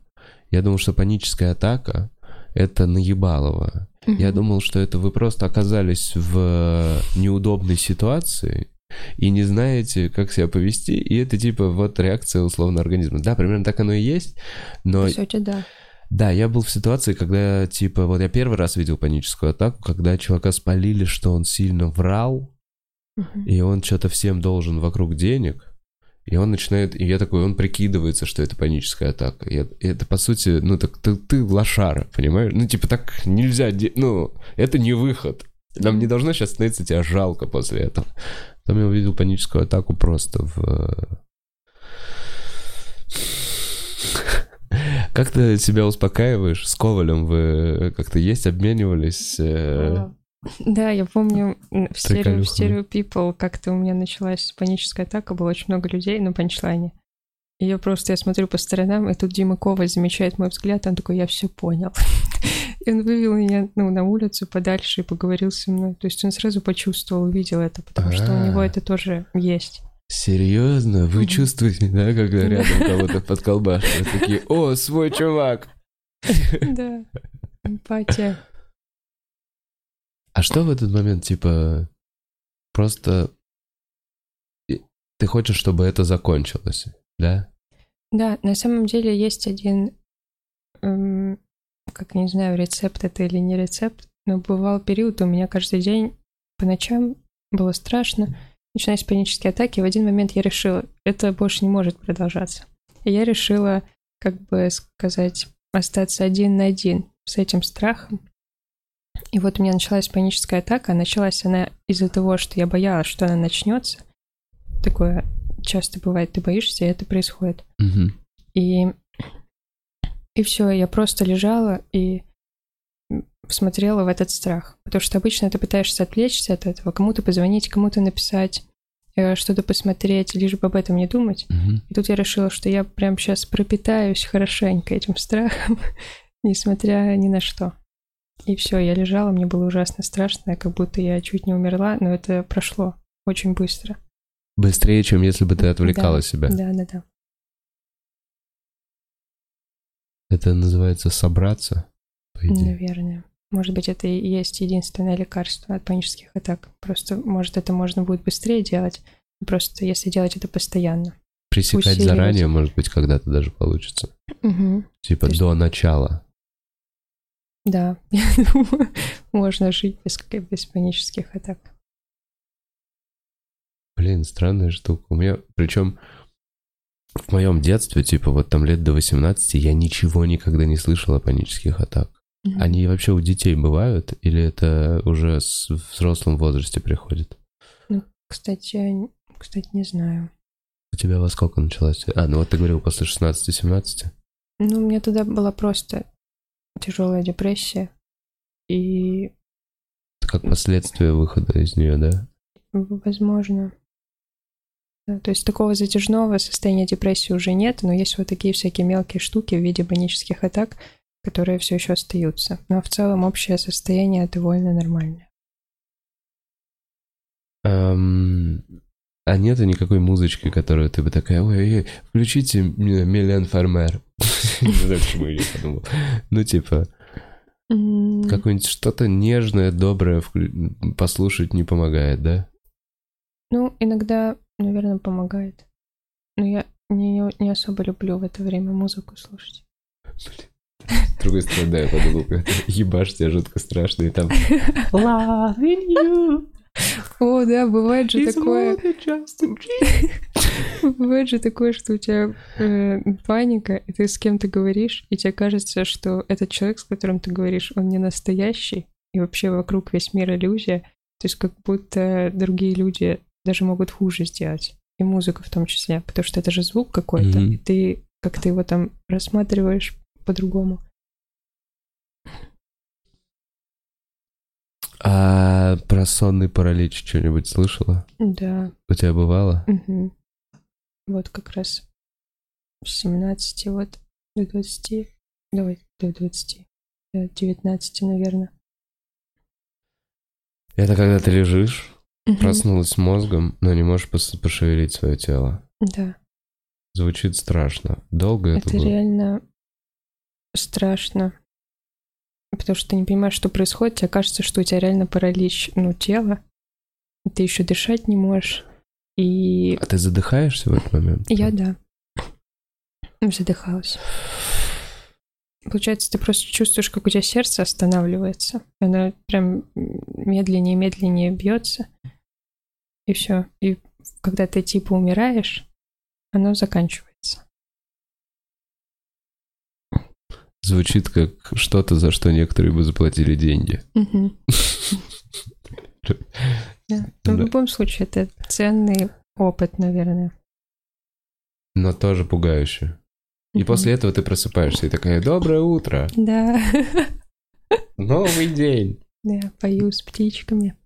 я думал, что паническая атака — это наебалово. Я думал, что это вы просто оказались в неудобной ситуации и не знаете, как себя повести, и это типа вот реакция условно организма. Да, примерно так оно и есть, но... По сути, да. Да, я был в ситуации, когда, типа, вот я первый раз видел паническую атаку, когда чувака спалили, что он сильно врал, Мгм. и он что-то всем должен вокруг денег, и он начинает, и я такой, он прикидывается, что это паническая атака. И это, по сути, ну так ты, ты лошара, понимаешь? Ну типа так нельзя, ну это не выход. Нам не должно сейчас становиться тебя жалко после этого. Там я увидел паническую атаку просто в... э, Как ты себя успокаиваешь? С Ковалем вы как-то есть, обменивались? э, Да, я помню, в стерео, в стерео People как-то у меня началась паническая атака, было очень много людей на панчлайне. И я просто, я смотрю по сторонам, и тут Дима Коваль замечает мой взгляд, он такой, я все понял. И он вывел меня ну, на улицу подальше и поговорил со мной. То есть он сразу почувствовал, увидел это, потому что у него А. это тоже есть. Серьезно? Вы чувствуете, да, когда Да. рядом кого-то подколбашивают? Такие, о, свой чувак. Да, эмпатия. А что в этот момент, типа, просто ты хочешь, чтобы это закончилось, да? Да, на самом деле есть один, эм, как не знаю, рецепт это или не рецепт, но бывал период, у меня каждый день по ночам было страшно, начинались панические атаки, в один момент я решила, это больше не может продолжаться. И я решила, как бы сказать, остаться один на один с этим страхом. И вот у меня началась паническая атака, началась она из-за того, что я боялась, что она начнется. Такое часто бывает, ты боишься, и это происходит. Мгм. И, и все, я просто лежала и смотрела в этот страх. Потому что обычно ты пытаешься отвлечься от этого, кому-то позвонить, кому-то написать, э, что-то посмотреть, лишь бы об этом не думать. Мгм. И тут я решила, что я прям сейчас пропитаюсь хорошенько этим страхом, несмотря ни на что. И все, я лежала, мне было ужасно страшно, как будто я чуть не умерла, но это прошло очень быстро. Быстрее, чем если бы ты отвлекала Да. себя. Да, да, да. Это называется собраться, по идее. Наверное. Может быть, это и есть единственное лекарство от панических атак. Просто, может, это можно будет быстрее делать. Просто если делать это постоянно. Пресекать усиливать. заранее, может быть, когда-то даже получится. Мгм. Типа То есть- до начала. Да, я думаю, можно жить без, без панических атак. Блин, странная штука. У меня, причем в моем детстве, типа вот там лет до 18, я ничего никогда не слышал о панических атак. Мгм. Они вообще у детей бывают? Или это уже с- в взрослом возрасте приходит? Кстати, н- кстати, не знаю. У тебя во сколько началась? А, ну вот ты говорил после 16-17. Ну, у меня тогда была просто тяжелая депрессия. И, как последствие выхода из нее, да? возможно, да, то есть такого затяжного состояния депрессии уже нет, но есть вот такие всякие мелкие штуки в виде панических атак, которые все еще остаются. Но в целом общее состояние довольно нормальное. Эм, а нету никакой музычки, которую ты бы такая, ой, включите Милен Фармер. Не знаю, почему я подумал. Ну, типа, какое-нибудь что-то нежное, доброе послушать не помогает, да? Ну, иногда, наверное, помогает. Но я не, не особо люблю в это время музыку слушать. С другой стороны, да, я подумал, ебашь тебя жутко страшно, и там Loving you О, да, бывает же такое. Бывает же такое, что у тебя э, паника, и ты с кем-то говоришь, и тебе кажется, что этот человек, с которым ты говоришь, он не настоящий, и вообще вокруг весь мир иллюзия. То есть как будто другие люди даже могут хуже сделать. И музыка в том числе, потому что это же звук какой-то, Мгм. и ты как-то его там рассматриваешь по-другому. А про сонный паралич что-нибудь слышала? Да. У тебя бывало? мгм. Вот как раз с 17 вот до 20, давай, до 20, до 19, наверное. Это когда ты лежишь, Мгм. проснулась мозгом, но не можешь пошевелить свое тело. Да, Звучит страшно. Долго это, это было? реально страшно. Потому что ты не понимаешь, что происходит, тебе кажется, что у тебя реально паралич, ну, тела, ты еще дышать не можешь. И А ты задыхаешься в этот момент? я, да, задыхалась. Получается, ты просто чувствуешь, как у тебя сердце останавливается. Оно прям медленнее и медленнее бьется. и все. И когда ты типа умираешь, оно заканчивается. Звучит как что-то, за что некоторые бы заплатили деньги. Но в любом случае, это ценный опыт, наверное. Но тоже пугающе. И после этого ты просыпаешься и такая, доброе утро, Да, новый день. да, пою с птичками.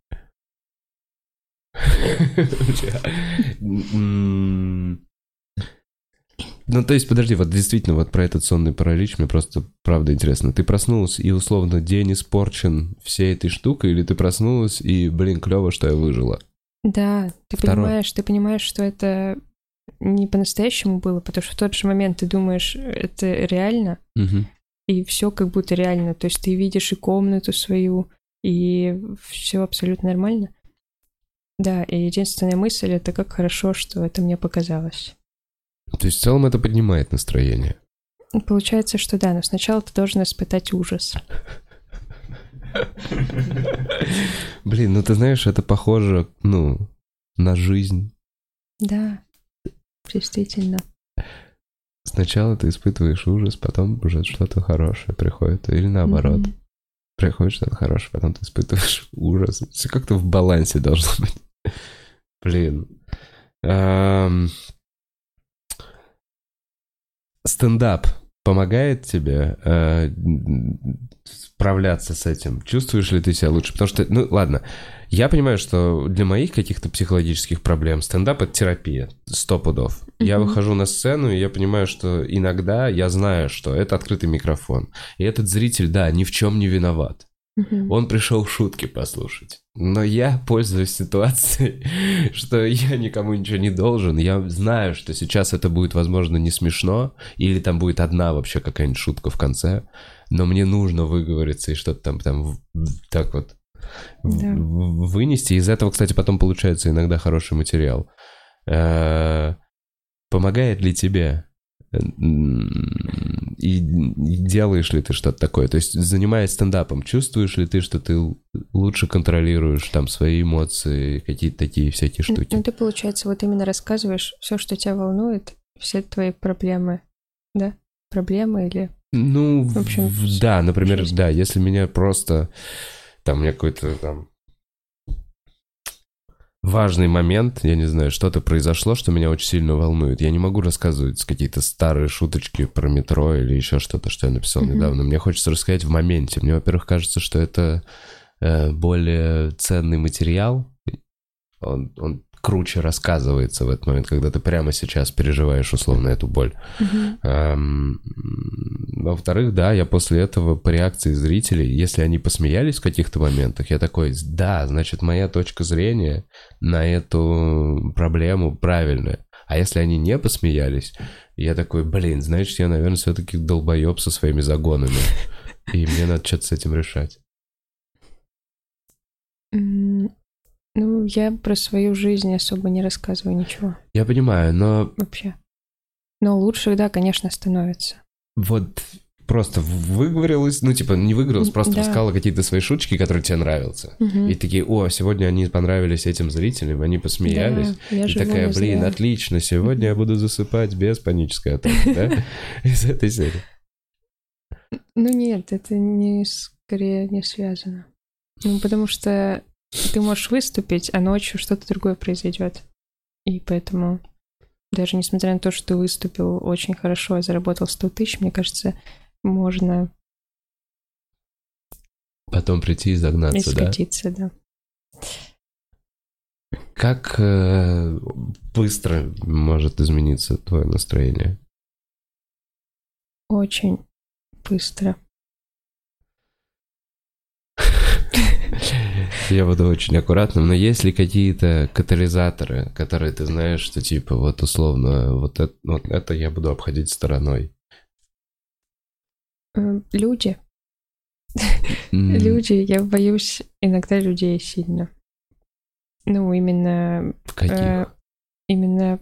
Ну, то есть, подожди, вот действительно, вот про этот сонный паралич мне просто правда интересно. Ты проснулась, и условно день испорчен всей этой штукой, или ты проснулась, и, блин, клево, что я выжила? Да, ты Второе. понимаешь, ты понимаешь, что это не по-настоящему было, потому что в тот же момент ты думаешь, это реально, Мгм. и все как будто реально. То есть ты видишь и комнату свою, и все абсолютно нормально. Да, и единственная мысль это как хорошо, что это мне показалось. То есть, в целом, это поднимает настроение. Получается, что да, но сначала ты должен испытать ужас. Блин, ну ты знаешь, это похоже, ну, на жизнь. Да, действительно. Сначала ты испытываешь ужас, потом уже что-то хорошее приходит. Или наоборот. Мгм. Приходит что-то хорошее, потом ты испытываешь ужас. Все как-то в балансе должно быть. Блин. Стендап помогает тебе э, справляться с этим? Чувствуешь ли ты себя лучше? Потому что, ну ладно, я понимаю, что для моих каких-то психологических проблем стендап — это терапия, сто пудов. Я Мгм. выхожу на сцену, и я понимаю, что иногда я знаю, что это открытый микрофон. И этот зритель, да, ни в чем не виноват. Мгм. Он пришел шутки послушать. Но я пользуюсь ситуацией, что я никому ничего не должен. Я знаю, что сейчас это будет, возможно, не смешно, или там будет одна вообще какая-нибудь шутка в конце, но мне нужно выговориться и что-то там, там так вот Да. вынести. Из этого, кстати, потом получается иногда хороший материал. Э, Помогает ли тебе? И делаешь ли ты что-то такое? То есть, занимаясь стендапом, чувствуешь ли ты, что ты лучше контролируешь там свои эмоции, какие-то такие всякие штуки? Ну, ты, получается, вот именно рассказываешь все, что тебя волнует, все твои проблемы, да? Проблемы или... Ну, В общем, в- да, например, жизнь. да, если меня просто там у меня какой-то там важный момент, я не знаю, что-то произошло, что меня очень сильно волнует. Я не могу рассказывать какие-то старые шуточки про метро или еще что-то, что я написал Мгм. недавно. Мне хочется рассказать в моменте. Мне, во-первых, кажется, что это э, более ценный материал. Он, он круче рассказывается в этот момент, когда ты прямо сейчас переживаешь условно эту боль. Мгм. Эм, Во-вторых, да, я после этого по реакции зрителей, если они посмеялись в каких-то моментах, я такой, да, значит, моя точка зрения на эту проблему правильная. А если они не посмеялись, я такой, блин, значит, я, наверное, все-таки долбоеб со своими загонами. И мне надо что-то с этим решать. Ну, я про свою жизнь особо не рассказываю ничего Я понимаю, но вообще. Но лучше, да, конечно, становится. вот просто выговорилась, ну, типа, не выговорилась, просто Да. рассказала какие-то свои шуточки, которые тебе нравятся. Мгм. И такие, о, сегодня они понравились этим зрителям, они посмеялись. Да, я И такая, блин, зря. отлично, сегодня я буду засыпать без панической атаки, да? Из этой серии. Ну нет, это не скорее не связано. Ну, потому что ты можешь выступить, а ночью что-то другое произойдет. И поэтому, даже несмотря на то, что ты выступил очень хорошо и заработал 100 тысяч, мне кажется, можно Потом прийти и и загнаться, да? скатиться, да. Как э, быстро может измениться твое настроение? Очень быстро. Я буду очень аккуратным, но есть ли какие-то катализаторы, которые ты знаешь, что типа вот условно вот это, вот это я буду обходить стороной? Э, Люди. М, Люди, я боюсь иногда людей сильно. Ну, именно В каких? э, именно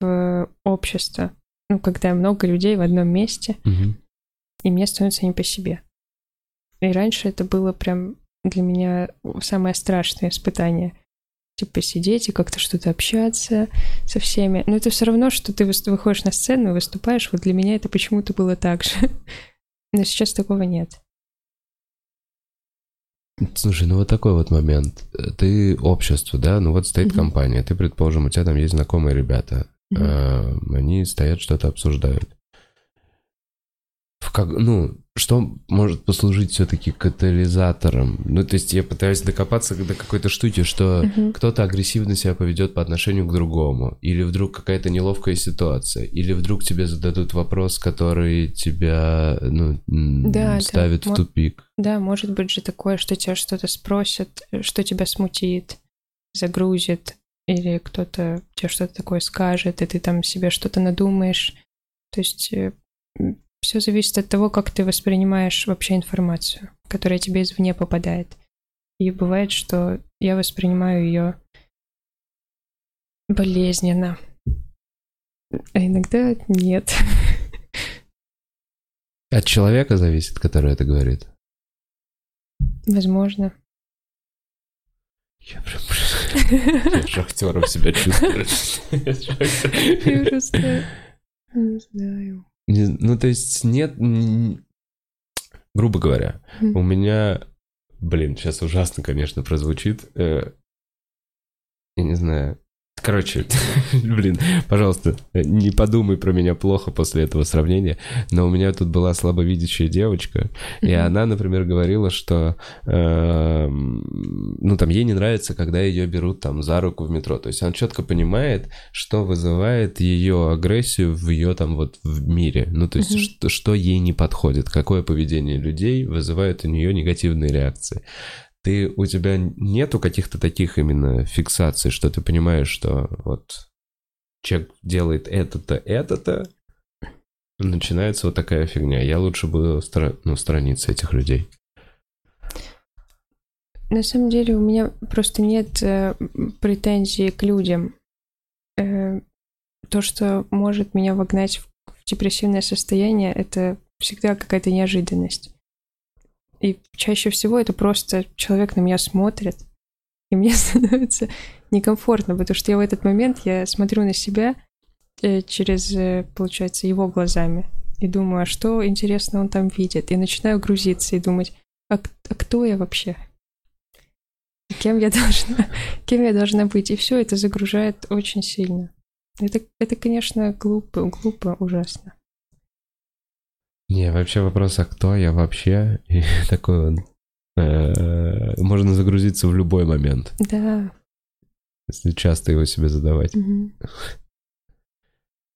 в общество. Ну, когда много людей в одном месте, Мгм. и мне становится не по себе. И раньше это было прям для меня самое страшное испытание. типа сидеть и как-то что-то общаться со всеми. Но это все равно, что ты выходишь на сцену и выступаешь. Вот для меня это почему-то было так же. Но сейчас такого нет. Слушай, ну вот такой вот момент. Ты общество, да? Ну вот стоит mm-hmm. компания. Ты, предположим, у тебя там есть знакомые ребята. Mm-hmm. они стоят, что-то обсуждают как, ну, что может послужить все-таки катализатором? Ну, то есть я пытаюсь докопаться до какой-то штуки, что uh-huh. кто-то агрессивно себя поведет по отношению к другому, или вдруг какая-то неловкая ситуация, или вдруг тебе зададут вопрос, который тебя, ну, да, ставит да. в тупик. Да, может быть же такое, что тебя что-то спросят, что тебя смутит, загрузит, или кто-то тебе что-то такое скажет, и ты там себе что-то надумаешь. То есть э, все зависит от того, как ты воспринимаешь вообще информацию, которая тебе извне попадает. И бывает, что я воспринимаю ее болезненно. А иногда нет. От человека зависит, который это говорит? Возможно. Я прям... Я шахтером себя чувствую. Я просто... Не знаю. Ну, то есть нет, не, грубо говоря, mm. у меня, блин, сейчас ужасно, конечно, прозвучит. Э, я не знаю, Короче, блин, пожалуйста, не подумай про меня плохо после этого сравнения, но у меня тут была слабовидящая девочка, и она, например, говорила, что, э, ну, там, ей не нравится, когда ее берут там за руку в метро, то есть она четко понимает, что вызывает ее агрессию в ее там вот в мире, ну, то есть что, что ей не подходит, какое поведение людей вызывает у нее негативные реакции ты, у тебя нету каких-то таких именно фиксаций, что ты понимаешь, что вот человек делает это-то, это-то, начинается вот такая фигня. Я лучше буду стра- ну, сторониться этих людей. На самом деле у меня просто нет э, претензий к людям. Э, то, что может меня вогнать в депрессивное состояние, это всегда какая-то неожиданность. И чаще всего это просто человек на меня смотрит, и мне становится некомфортно, потому что я в этот момент я смотрю на себя э, через, э, получается, его глазами и думаю, а что интересно он там видит, и начинаю грузиться и думать, а, а кто я вообще? Кем я должна, кем я должна быть? И все это загружает очень сильно. Это, это, конечно, глупо, глупо, ужасно. Не, вообще вопрос, а кто я вообще? И такой он. Э, можно загрузиться в любой момент. Да. Если часто его себе задавать.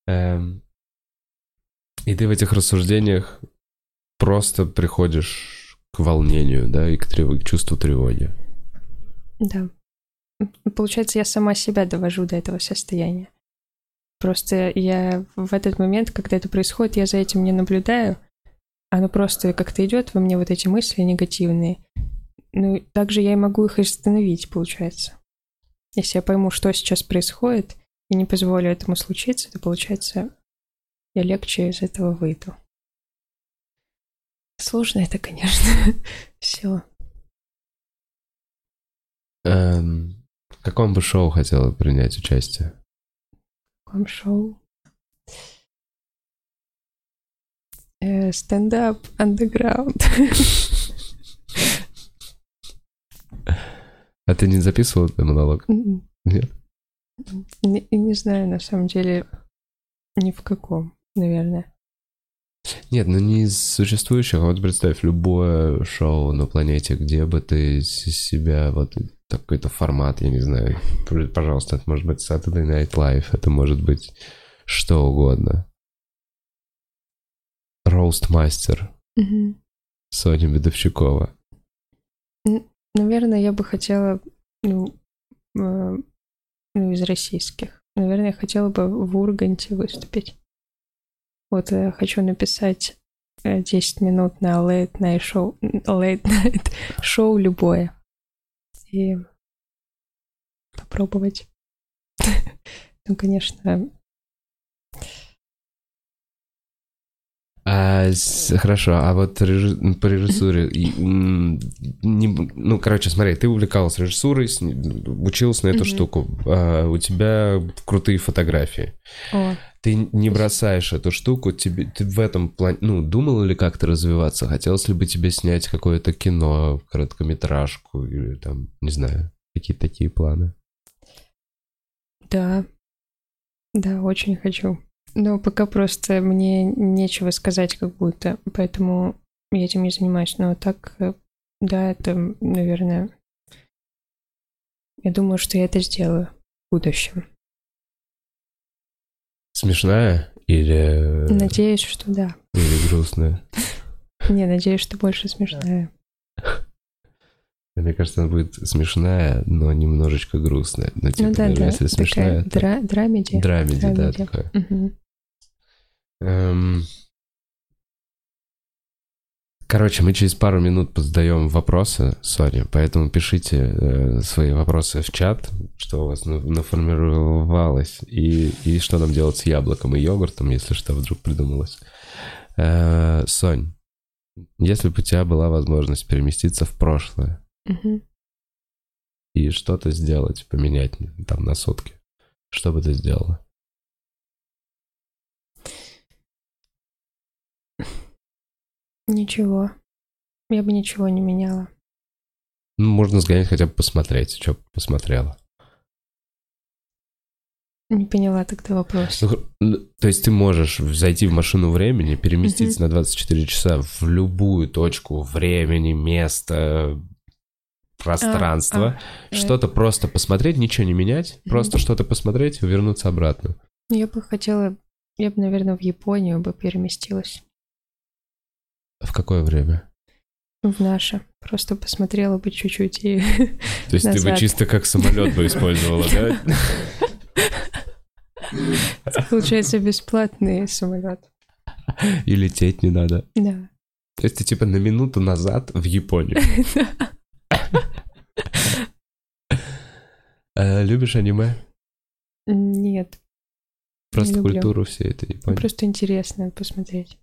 Эм, и ты в этих рассуждениях просто приходишь к волнению, да, и к, трев... к чувству тревоги. Да. Получается, я сама себя довожу до этого состояния. Просто я в этот момент, когда это происходит, я за этим не наблюдаю. Оно просто как-то идет во мне вот эти мысли негативные. Ну, также я и могу их остановить, получается. Если я пойму, что сейчас происходит, и не позволю этому случиться, то, получается, я легче из этого выйду. Сложно это, конечно, все. Эм, в каком бы шоу хотела принять участие? Каком шоу? Э, стендап андеграунд. А ты не записывал этот монолог? М-м. Нет? Не, не знаю, на самом деле, ни в каком, наверное. Нет, ну не из существующих, а вот представь, любое шоу на планете, где бы ты себя вот какой-то формат, я не знаю. Пожалуйста, это может быть Saturday Night Live, это может быть что угодно. Роустмастер. Угу. Соня Медовщикова. Наверное, я бы хотела, ну, э, ну, из российских. Наверное, я хотела бы в Урганте выступить. Вот я хочу написать 10 э, минут на late night show, late night шоу любое и попробовать. ну, конечно, А, с- хорошо, а вот режи- по режиссуре, и, не ну, короче, смотри, ты увлекалась режиссурой, с- училась на эту Мгм. штуку, а, у тебя крутые фотографии. О, Ты не бросаешь эту штуку, тебе, ты в этом плане, ну, думала ли как-то развиваться? Хотелось ли бы тебе снять какое-то кино, короткометражку или там, не знаю, какие-то такие планы? да. Да, очень хочу. Но пока просто мне нечего сказать как будто, поэтому я этим не занимаюсь. Но так, э, да, это, наверное... Я думаю, что я это сделаю в будущем. Смешная или, Надеюсь, что да. или грустная? Не, надеюсь, что больше смешная. Мне кажется, она будет смешная, но немножечко грустная. Ну, типа, ну да, даже да. если смешная, Такая то дра- драмеди. драмеди, да, драмеди. такое. Мгм. Эм, Короче, мы через пару минут позадаем вопросы Соне, поэтому пишите э, свои вопросы в чат, что у вас на- наформировалось, и, и что нам делать с яблоком и йогуртом, если что вдруг придумалось. Э, Сонь, если бы у тебя была возможность переместиться в прошлое И что-то сделать, поменять там на сутки, что бы ты сделала? Ничего. Я бы ничего не меняла. Ну, можно сгонять хотя бы посмотреть, что посмотрела. Не поняла тогда вопрос. Ну, то есть ты можешь зайти в машину времени, переместиться на 24 часа в любую точку времени, места, пространства, э. что-то просто посмотреть, ничего не менять, Мгм. просто что-то посмотреть и вернуться обратно. Я бы хотела... Я бы, наверное, в Японию бы переместилась. В какое время? В наше. Просто посмотрела бы чуть-чуть и... То есть ты бы чисто как самолет бы использовала, да? Получается, бесплатный самолет. И лететь не надо. Да. То есть ты типа на минуту назад в Японию. Э, Любишь аниме? Нет, Просто культуру всей этой Японии. просто интересно посмотреть.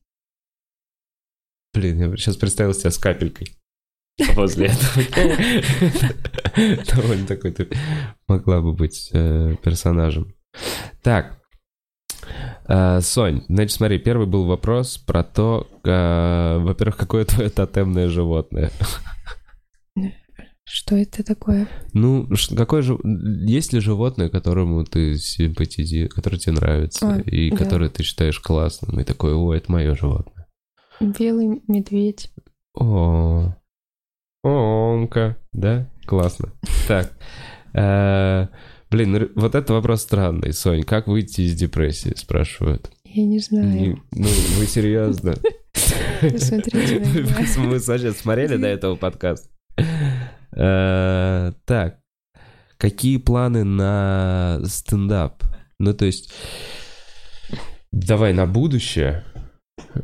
Блин, я сейчас представил себя с капелькой возле этого. Довольно такой ты могла бы быть э, персонажем. Так, Э, Сонь, значит, смотри, первый был вопрос про то, э, во-первых, какое твое тотемное животное? Что это такое? Ну, какое же... Есть ли животное, которому ты симпатизируешь, которое тебе нравится, А, и да. которое ты считаешь классным, и такой, о, это мое животное? Белый медведь. О, Омка, да? Классно. Так, э, блин, вот это вопрос странный, Сонь. Как выйти из депрессии, спрашивают. Я не знаю. ну, вы серьезно? Меня. Мы сейчас смотрели до этого подкаст. Э, Так, какие планы на стендап? Ну, то есть, давай на будущее.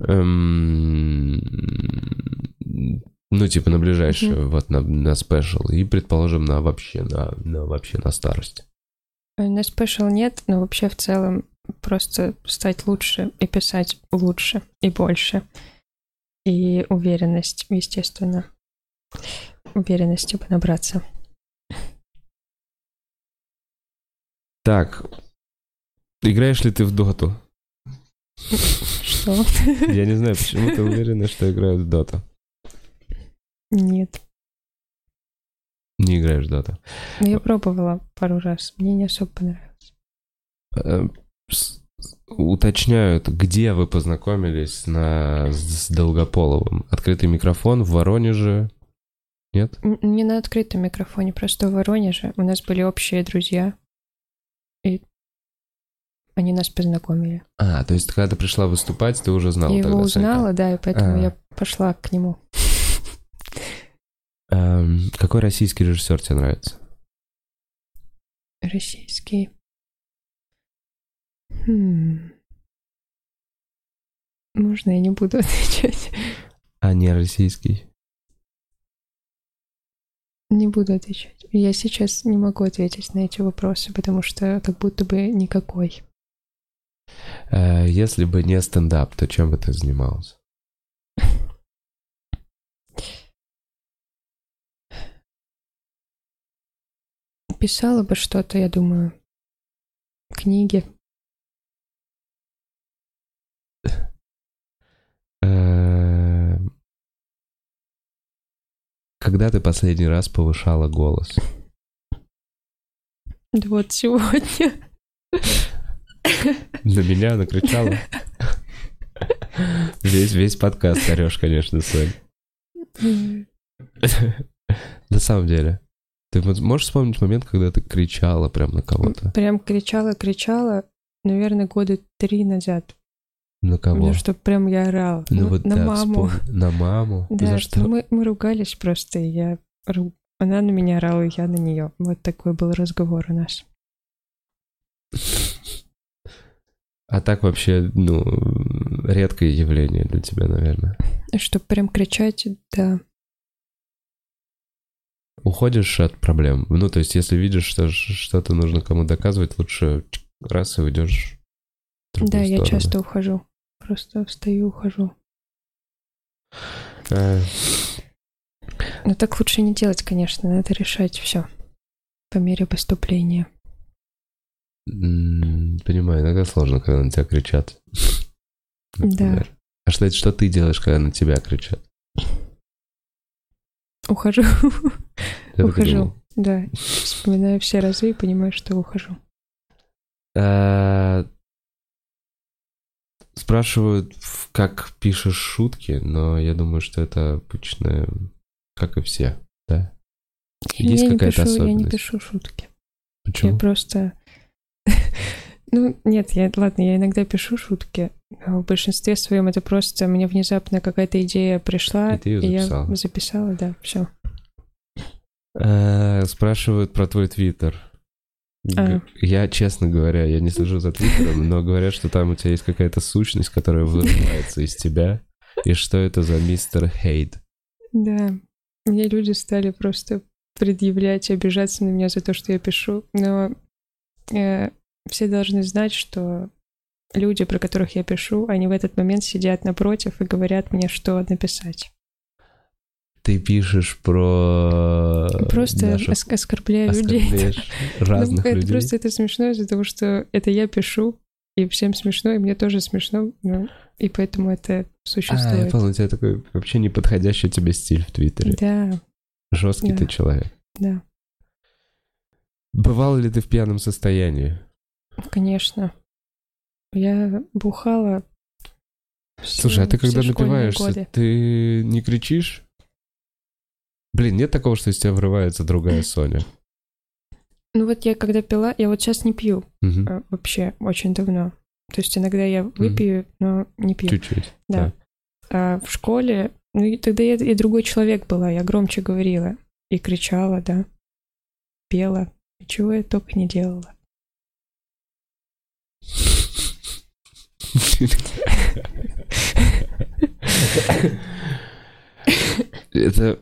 Эм, Ну, типа на ближайшее, вот на, на special. И, предположим, на вообще, на, на вообще на старость. Э, На special нет, но вообще в целом просто стать лучше и писать лучше и больше. И уверенность, естественно. Уверенности бы набраться. Так, играешь ли ты в доту? Что? Я не знаю, почему ты уверена, что играют в доту. Нет. Не играешь в доту. Но я пробовала пару раз. Мне не особо понравилось. Э, Уточняют, где вы познакомились на, с Долгополовым. Открытый микрофон в Воронеже. Нет? Не на открытом микрофоне, просто в Воронеже. У нас были общие друзья. И они нас познакомили. А, то есть, когда ты пришла выступать, ты уже знала я его тогда Санька? узнала, да, и поэтому А. я пошла к нему. Эм, какой российский режиссер тебе нравится? Российский. Хм. Можно я не буду отвечать? А не российский? Не буду отвечать. Я сейчас не могу ответить на эти вопросы, потому что как будто бы никакой. Э, Если бы не стендап, то чем бы ты занимался? Писала бы что-то, я думаю. Книги. Когда ты последний раз повышала голос? Да вот сегодня. На меня накричала. Весь, весь подкаст орешь, конечно, Сонь. На самом деле. Ты можешь вспомнить момент, когда ты кричала прям на кого-то? Прям кричала, кричала, наверное, года три назад. На кого? Потому что прям я орала. Ну Ну, вот на да, маму. вспомни. На маму? Да, За ну что? мы, мы ругались просто, и я... Она на меня орала, и я на нее. Вот такой был разговор у нас. А так вообще, ну, редкое явление для тебя, наверное. Чтобы прям кричать, да. Уходишь от проблем. Ну, то есть, если видишь, что что-то нужно кому доказывать, лучше раз и уйдешь. Да, я сторону. часто ухожу. Просто встаю, ухожу. Э, Но так лучше не делать, конечно. Надо решать все по мере поступления. Понимаю, иногда сложно, когда на тебя кричат. Например. А что, что ты делаешь, когда на тебя кричат? Ухожу. Я ухожу. Да. Вспоминаю все разы и понимаю, что ухожу. Э, Спрашивают, как пишешь шутки, но я думаю, что это обычно, как и все, да? Есть я какая-то пишу, я не особенность? пишу шутки. Почему? Я просто... Ну, нет, я, ладно, я иногда пишу шутки. но В большинстве своем это просто мне внезапно какая-то идея пришла, И ты и я записала. записала, да, все. Э, Спрашивают про твой твиттер. Г- А. Я, честно говоря, я не слежу за твиттером, но говорят, что там у тебя есть какая-то сущность, которая вырывается из тебя. И что это за мистер Хейт? Да, мне люди стали просто предъявлять и обижаться на меня за то, что я пишу, но э, все должны знать, что люди, про которых я пишу, они в этот момент сидят напротив и говорят мне, что написать. Ты пишешь про... Просто наших- ос- оскорбляю людей. Ну, разных это людей. просто это смешно из-за того, что это я пишу, и всем смешно, и мне тоже смешно, ну, и поэтому это А, я существует. понял, у тебя такой вообще неподходящий тебе стиль в Твиттере. да, Жесткий Да. ты человек. да, Бывал ли ты в пьяном состоянии? конечно. Я бухала. Слушай, а ты когда напиваешься, годы. ты не кричишь? Блин, нет такого, что из тебя врывается другая Соня. Ну вот я когда пила, я вот сейчас не пью Мгм. э, вообще очень давно. То есть иногда я выпью, но не пью. Чуть-чуть. Да. А в школе, ну и тогда я и другой человек была, я громче говорила и кричала, да, пела, и чего я только не делала. Это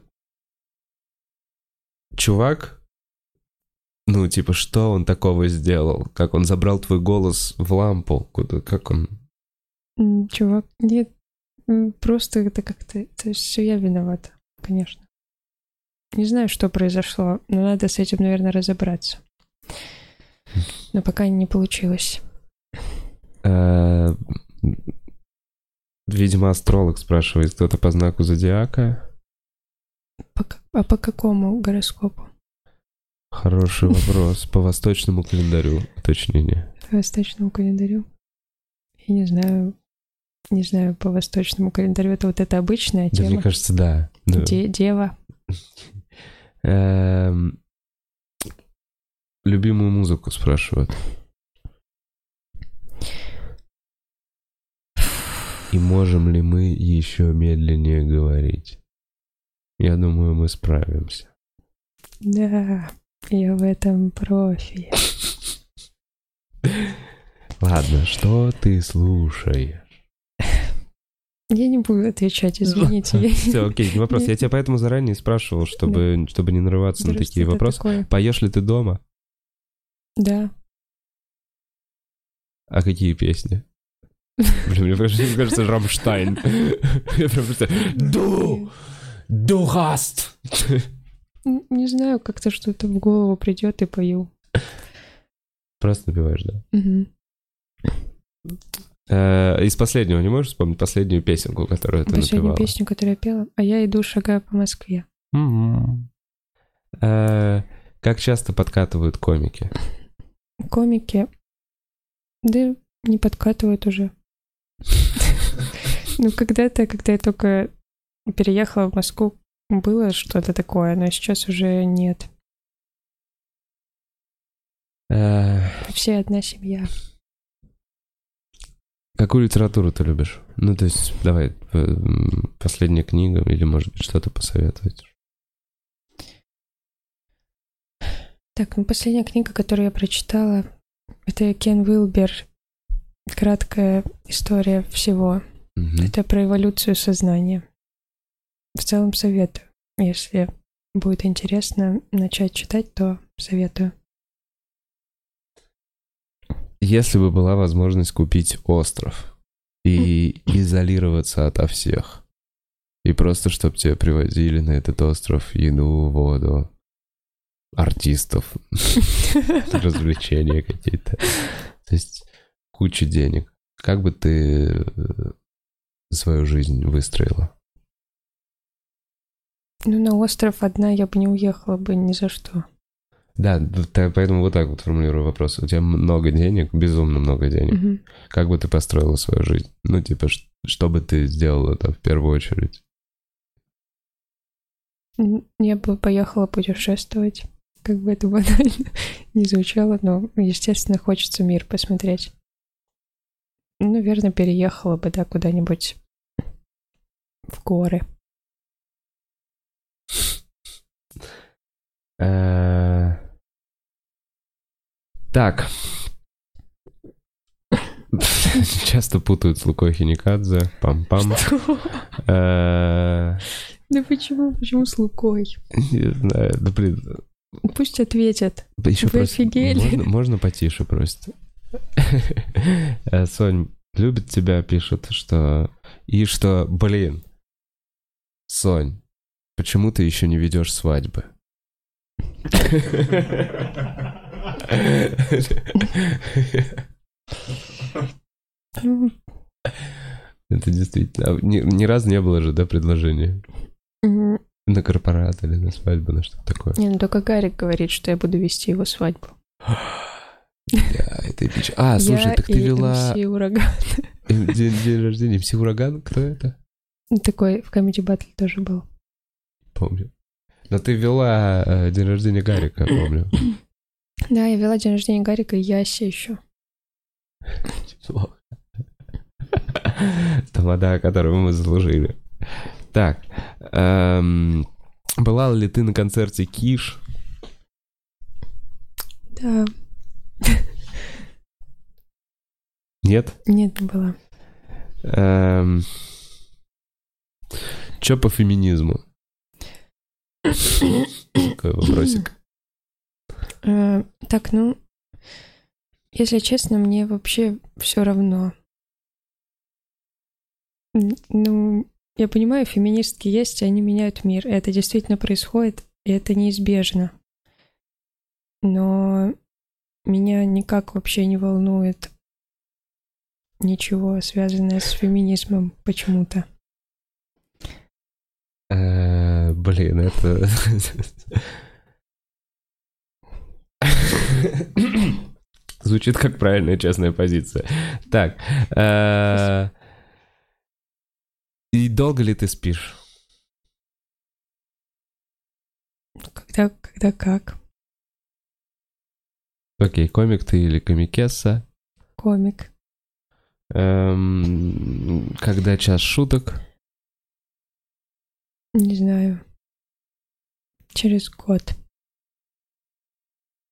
чувак, ну, типа, что он такого сделал? Как он забрал твой голос в лампу? Куда, как он? Чувак, нет, просто это как-то, то есть все я виновата, конечно. Не знаю, что произошло, но надо с этим, наверное, разобраться. Но пока не получилось. Э, Видимо, астролог спрашивает, кто-то по знаку зодиака. По а по какому гороскопу? Хороший вопрос. По восточному календарю, уточнение. По восточному календарю? Я не знаю. Не знаю, по восточному календарю это вот эта обычная Да, мне тема. кажется, да. Да. Де- дева. Эм, Любимую музыку спрашивают. И можем ли мы еще медленнее говорить? Я думаю, мы справимся. Да, я в этом профи. Ладно, что ты слушаешь? Я не буду отвечать, извините. я- Все, окей, не вопрос. Я тебя поэтому заранее спрашивал, чтобы, чтобы не нарываться на Просто такие вопросы. такое. Поешь ли ты дома? Да, А какие песни? Блин, мне кажется Рамштайн. Я прям представляю. Du! Н- Не знаю, как-то что-то в голову придет и пою. Просто напеваешь, да? Э, Из последнего не можешь вспомнить последнюю песенку, которую ты Последнюю напевала? песню, которую я пела. А я иду, шагаю по Москве. Э, Как часто подкатывают комики? Комики, да не подкатывают уже. Ну, когда-то, когда я только переехала в Москву, было что-то такое, но сейчас уже нет. Э, Все одна семья. Какую литературу ты любишь? Ну, то есть, давай, э, последняя книга или, может быть, что-то посоветовать? Так, ну последняя книга, которую я прочитала, это Кен Уилбер. Краткая история всего. Мгм. Это про эволюцию сознания. В целом советую. Если будет интересно начать читать, то советую. Если бы была возможность купить остров и изолироваться ото всех, и просто чтобы тебе привозили на этот остров еду, воду, артистов, развлечения какие-то, то есть куча денег, как бы ты э, свою жизнь выстроила? Ну, на остров одна я бы не уехала бы ни за что. Да, поэтому вот так вот формулирую вопрос. У тебя много денег, безумно много денег. Мгм. Как бы ты построила свою жизнь? Ну, типа, что бы ты сделала там в первую очередь? Я бы поехала путешествовать. Как бы это банально не звучало, но, естественно, хочется мир посмотреть. Ну, Наверное, переехала бы, да, куда-нибудь в горы. Так. Часто путают с Лукой Хиникадзе. Пам-пам. Э, Да почему? Почему с Лукой? Не знаю, да блин. Пусть ответят. Еще Вы офигели? Можно, можно потише просит. Э, Сонь, любит тебя, пишет, что... И что, блин, Сонь, почему ты еще не ведешь свадьбы? Это действительно... а Ни, ни разу не было же, да, предложения? На корпорат или на свадьбу, на что-то такое. Не, ну только Гарик говорит, что я буду вести его свадьбу. Это эпично. А, слушай, я так ты вела MC Ураган. э, день, день рождения МС Ураган? Кто это? Такой в Comedy Battle тоже был. Помню. Но ты вела э, день рождения Гарика, помню. Да, я вела день рождения Гарика и Яси еще. Тамада, которую мы заслужили. Так. эм, была ли ты на концерте Киш? Да, Нет? нет, не была. Эм, Чё по феминизму? Такой вопросик. Э, Так, ну, если честно, мне вообще все равно. Ну, я понимаю, феминистки есть, и они меняют мир. Это действительно происходит, и это неизбежно. Но меня никак вообще не волнует ничего, связанное с феминизмом почему-то. Э, Блин, это... Звучит как правильная честная позиция. Так. э, И долго ли ты спишь? Когда, когда как? Окей, комик ты или комикесса? Комик. Эм, Когда час шуток? Не знаю. Через год.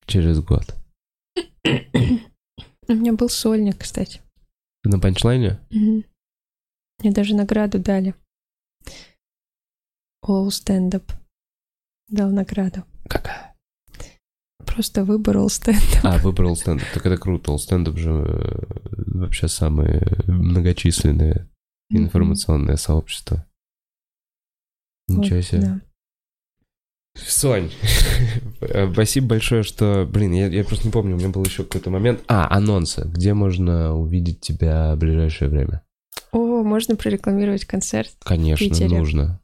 Через год. У меня был сольник, кстати. На панчлайне? Мгм. Мне даже награду дали. All Stand Up дал награду. Какая? просто выбрал стендап. А, выбрал стендап. Так это круто. Стендап же э, вообще самое многочисленное информационное сообщество. Ничего Вот, себе. да. Сонь, спасибо большое, что... Блин, я, я просто не помню, у меня был еще какой-то момент. А, анонсы. Где можно увидеть тебя в ближайшее время? О, можно прорекламировать концерт. Конечно, Питере. нужно.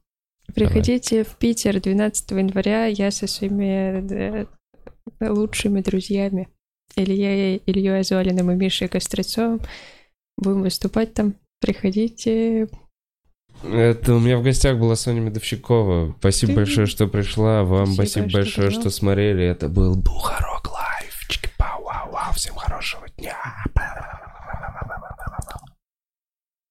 Приходите в Питер 12 января. Я со своими э, лучшими друзьями Ильей, Ильей Азолиным и Мишей Кострецовым будем выступать там. Приходите. Это у меня в гостях была Соня Медовщикова. Спасибо Ты- большое, что пришла. Вам Спасибо, спасибо, что большое, позвал. что смотрели. Это был Бухарок Лайв. Чики-пау, вау, вау. Всем хорошего дня.